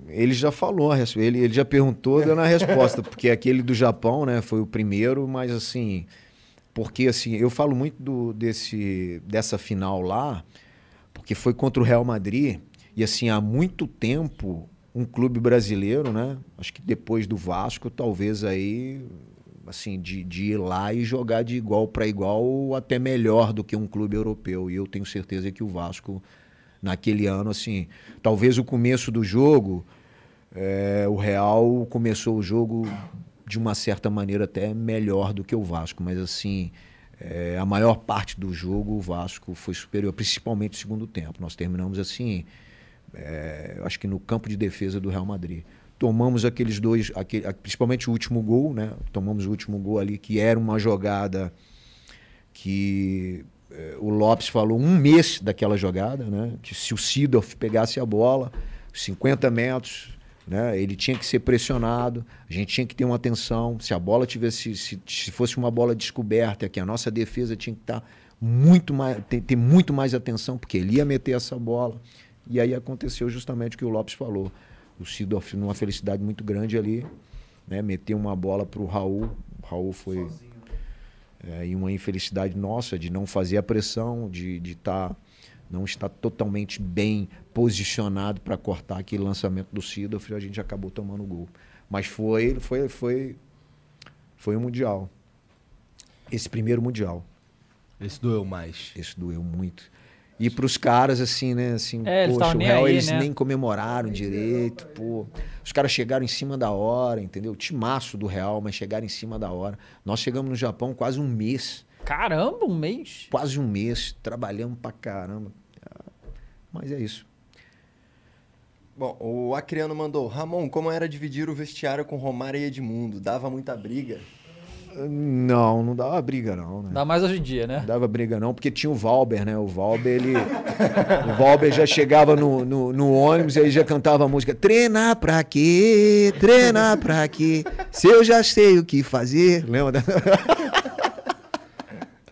Ele já falou, ele, ele já perguntou, dando a resposta, [LAUGHS] porque aquele do Japão, né, foi o primeiro, mas assim, porque assim, eu falo muito do, desse, dessa final lá, porque foi contra o Real Madrid, e assim, há muito tempo, um clube brasileiro, né, acho que depois do Vasco, talvez aí, assim, de, de ir lá e jogar de igual para igual, ou até melhor do que um clube europeu, e eu tenho certeza que o Vasco naquele ano, assim, talvez o começo do jogo, é, o Real começou o jogo de uma certa maneira até melhor do que o Vasco, mas assim, é, a maior parte do jogo o Vasco foi superior, principalmente no segundo tempo. Nós terminamos assim, é, acho que no campo de defesa do Real Madrid. Tomamos aqueles dois, aquele, principalmente o último gol, né? Tomamos o último gol ali, que era uma jogada que o Lopes falou um mês daquela jogada, né? Que se o Sidorf pegasse a bola, 50 metros, né? Ele tinha que ser pressionado, a gente tinha que ter uma atenção. Se a bola tivesse, se, se fosse uma bola descoberta, que a nossa defesa tinha que estar muito mais, ter, ter muito mais atenção, porque ele ia meter essa bola. E aí aconteceu justamente o que o Lopes falou. O Sidorf, numa felicidade muito grande ali, né? Meteu uma bola para o Raul. O Raul foi é, e uma infelicidade nossa de não fazer a pressão, de de tá, não estar totalmente bem posicionado para cortar aquele lançamento do Sidorf, a gente acabou tomando o gol. Mas foi, foi, foi, foi um mundial. Esse primeiro mundial. Esse doeu mais. Esse doeu muito. E para os caras, assim, né? Assim, É, poxa, o nem Real, aí, eles né? nem comemoraram direito, pô. Os caras chegaram em cima da hora, entendeu? Timaço do Real, mas chegaram em cima da hora. Nós chegamos no Japão quase um mês. Caramba, um mês? Quase um mês, trabalhamos pra caramba. Mas é isso. Bom, o Acriano mandou: Ramon, como era dividir o vestiário com Romário e Edmundo? Dava muita briga? Não, não dava briga, não, né? Dá mais hoje em dia, né? Não dava briga, não, porque tinha o Valber, né? O Valber, ele. o Valber já chegava no, no, no ônibus e aí já cantava a música: Treinar pra quê? Treinar pra quê? Se eu já sei o que fazer. Lembra? [LAUGHS]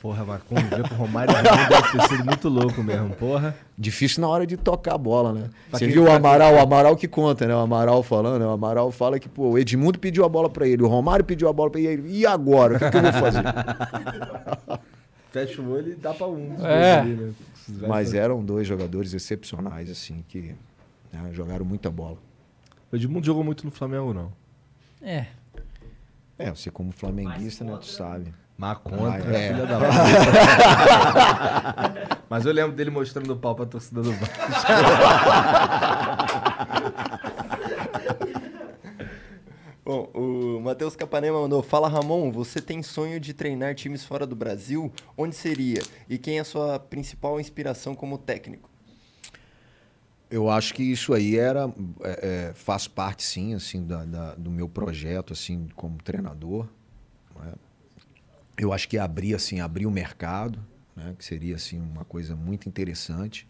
Porra, mas conviver com o Romário e deve ter sido muito louco mesmo, porra. Difícil na hora de tocar a bola, né? Pra Você viu o Amaral, o Amaral que conta, né? O Amaral falando, né? O Amaral fala que, pô, o Edmundo pediu a bola pra ele, o Romário pediu a bola pra ele. E agora? O que, que eu vou fazer? [LAUGHS] Fecha o olho e dá pra um. É. dois ali, né? Mas fazer. eram dois jogadores excepcionais, assim, que né, jogaram muita bola. O Edmundo jogou muito no Flamengo, não. É. É, você como flamenguista, né, tu sabe. Mas contra, Ah, é. filha da puta. [LAUGHS] Mas eu lembro dele mostrando o pau pra torcida do Vasco. [LAUGHS] Bom, o Matheus Capanema mandou: Fala Ramon, você tem sonho de treinar times fora do Brasil? Onde seria? E quem é a sua principal inspiração como técnico? Eu acho que isso aí era é, é, faz parte sim assim da, da- do meu projeto assim como treinador. né? Eu acho que abrir assim abrir o mercado, né? que seria assim uma coisa muito interessante.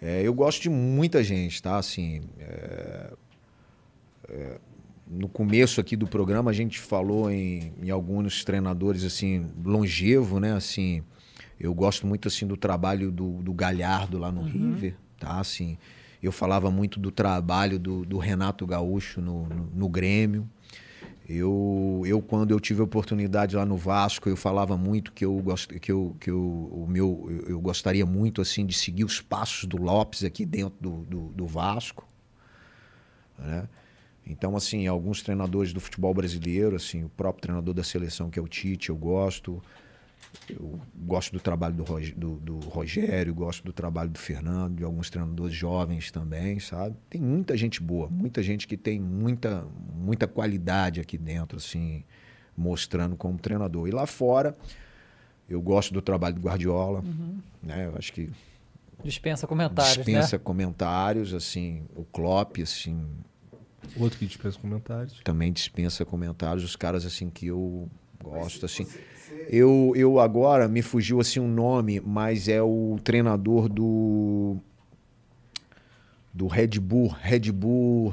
É, eu gosto de muita gente, tá? Assim, é, é, no começo aqui do programa a gente falou em, em alguns treinadores assim longevo, né? Assim, eu gosto muito assim do trabalho do, do Galhardo lá no River, tá? Assim, eu falava muito do trabalho do, do Renato Gaúcho no, no, no Grêmio. Eu, eu quando eu tive a oportunidade lá no Vasco, eu falava muito que eu gosto que eu, que eu, o meu eu, eu gostaria muito assim de seguir os passos do Lopes aqui dentro do, do, do Vasco, né? Então assim, alguns treinadores do futebol brasileiro, assim, o próprio treinador da seleção que é o Tite, eu gosto. Eu gosto do trabalho do, Rog- do, do Rogério, gosto do trabalho do Fernando, de alguns treinadores jovens também, sabe? Tem muita gente boa, muita gente que tem muita, muita qualidade aqui dentro, assim, mostrando como treinador. E lá fora, eu gosto do trabalho do Guardiola, Uhum. né? Eu acho que Dispensa comentários, dispensa né? comentários, assim, o Klopp, assim, Outro que dispensa comentários. também dispensa comentários, os caras assim que eu gosto assim. Eu, eu agora me fugiu assim um nome, mas é o treinador do do Red Bull, Red Bull,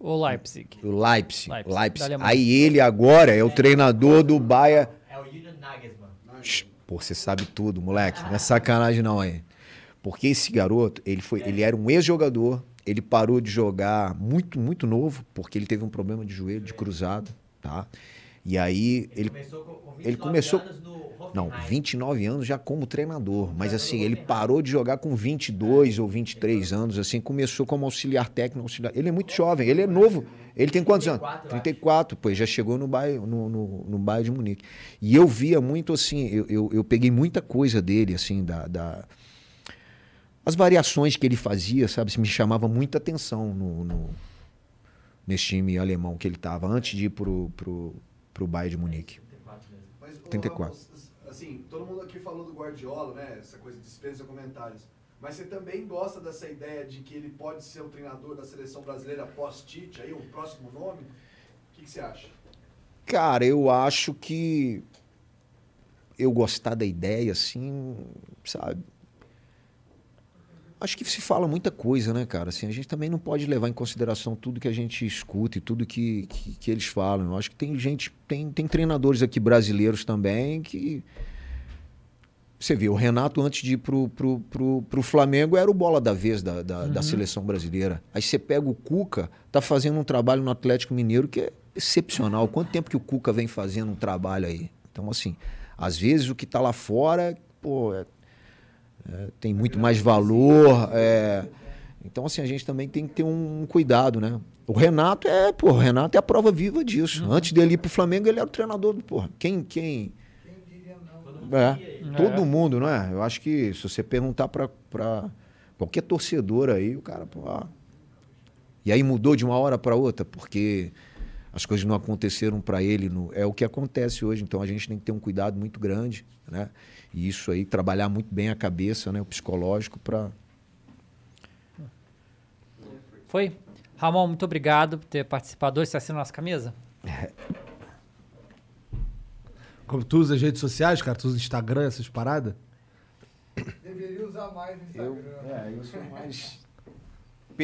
O Leipzig. o Leipzig, Leipzig, Leipzig. Aí ele agora é o treinador do Bayern. É o Julian Nagelsmann. Pô, você sabe tudo, moleque. Não é sacanagem não aí. Porque esse garoto, ele foi, ele era um ex-jogador, ele parou de jogar muito, muito novo, porque ele teve um problema de joelho, de cruzado, tá? E aí ele começou com- ele 29 começou não, 29 anos já como treinador, mas assim, ele parou de jogar com 22 ou 23 anos, assim, começou como auxiliar técnico, auxiliar. Ele é muito jovem, ele é novo. Ele tem quantos anos? 34, pois já chegou no bairro, no, no, no bairro de Munique. E eu via muito assim, eu, eu, eu peguei muita coisa dele, assim, da, da- as variações que ele fazia, sabe, isso me chamava muita atenção no, no- nesse time alemão que ele estava antes de ir pro, pro, pro Bayern de Munique. Mas, ô, 34. Ramos, assim, todo mundo aqui falou do Guardiola, né? Essa coisa de dispensa comentários. Mas você também gosta dessa ideia de que ele pode ser o treinador da seleção brasileira após Tite, aí, um próximo nome? O que, que você acha? Cara, eu acho que eu gostar da ideia, assim, sabe? Acho que se fala muita coisa, né, cara? Assim, a gente também não pode levar em consideração tudo que a gente escuta e tudo que, que, que eles falam. Eu acho que tem gente, tem, tem treinadores aqui brasileiros também que. Você vê, o Renato, antes de ir pro, pro, pro, pro Flamengo, era o bola da vez da, da, da Uhum. seleção brasileira. Aí você pega o Cuca, tá fazendo um trabalho no Atlético Mineiro que é excepcional. Quanto tempo que o Cuca vem fazendo um trabalho aí? Então, assim, às vezes o que tá lá fora, pô, é- é, tem muito mais valor. é. Então, assim, a gente também tem que ter um cuidado, né? O Renato é, pô, o Renato é a prova viva disso. Antes dele ir pro Flamengo, ele era o treinador do, porra. Quem, quem, é, todo mundo, não é? Eu acho que se você perguntar para qualquer torcedor aí, o cara, pô. E aí mudou de uma hora para outra, porque as coisas não aconteceram para ele. No, é o que acontece hoje. Então a gente tem que ter um cuidado muito grande, né? E isso aí, trabalhar muito bem a cabeça, né? O psicológico para. Foi? Ramon, muito obrigado por ter participado hoje. Você assina a nossa camisa? Como tu usa as redes sociais, cara? Tu usa Instagram, essas paradas? Deveria usar mais no Eu, Instagram. é, eu sou mais.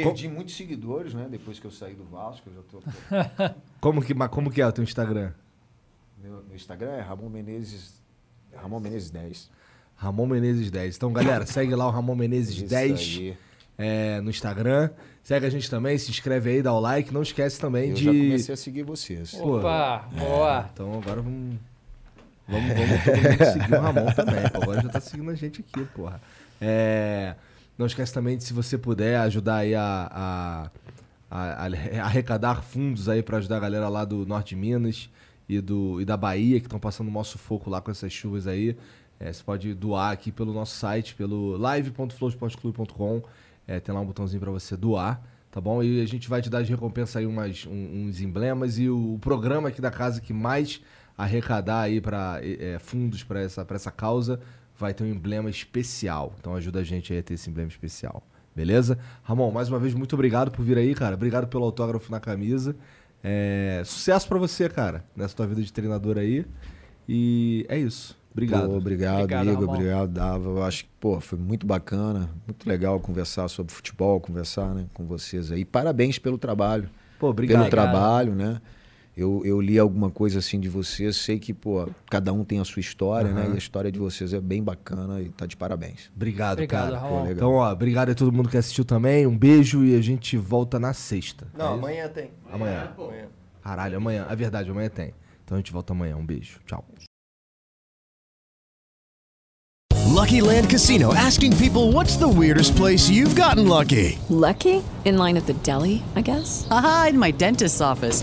Perdi muitos seguidores, né? Depois que eu saí do Vasco, eu já tô. [LAUGHS] Como que, mas como que é o teu Instagram? Meu, meu Instagram é Ramon Menezes. Ramon Menezes 10. Ramon Menezes 10. Então, galera, segue lá o Ramon Menezes Isso 10 aí. é, no Instagram. Segue a gente também, se inscreve aí, dá o like. Não esquece também Eu de. já comecei a seguir vocês. Pô, Opa, é, boa. Então agora vamos. Vamos, vamos todo mundo seguir o Ramon também. Pô. Agora já tá seguindo a gente aqui, porra. É, não esquece também de, se você puder, ajudar aí a, a, a- a [LAUGHS] arrecadar fundos aí pra ajudar a galera lá do Norte de Minas e, do, e da Bahia, que estão passando o maior sufoco lá com essas chuvas aí. É, você pode doar aqui pelo nosso site, pelo live.flowsportclub.com. É, tem lá um botãozinho pra você doar, tá bom? E a gente vai te dar de recompensa aí umas, um- uns emblemas e o programa aqui da casa que mais arrecadar aí para fundos pra essa, essa causa vai ter um emblema especial. Então ajuda a gente aí a ter esse emblema especial. Beleza? Ramon, mais uma vez, muito obrigado por vir aí, cara. Obrigado pelo autógrafo na camisa. É, sucesso pra você, cara, nessa tua vida de treinador aí. E é isso. Obrigado. Pô, obrigado, Obrigado, Igor. Ramon. Obrigado, Dava. Eu acho que, pô, foi muito bacana, muito legal conversar sobre futebol, conversar né, com vocês aí. Parabéns pelo trabalho. Pô, obrigado. Pelo trabalho, né? Eu, eu li alguma coisa assim de vocês, sei que, pô, cada um tem a sua história, né? Aham. E a história de vocês é bem bacana e tá de parabéns. Obrigado, Obrigado, cara. Ramon. Pô. Então, ó, obrigado a todo mundo que assistiu também. Um beijo e a gente volta na sexta. Não, É amanhã tem. Amanhã. Amanhã. Caralho, amanhã. É verdade, amanhã tem. Então a gente volta amanhã. Um beijo. Tchau. Lucky Land Casino asking people what's the weirdest place you've gotten lucky? Lucky? In line at the deli, I guess? Aha, in my dentist's office.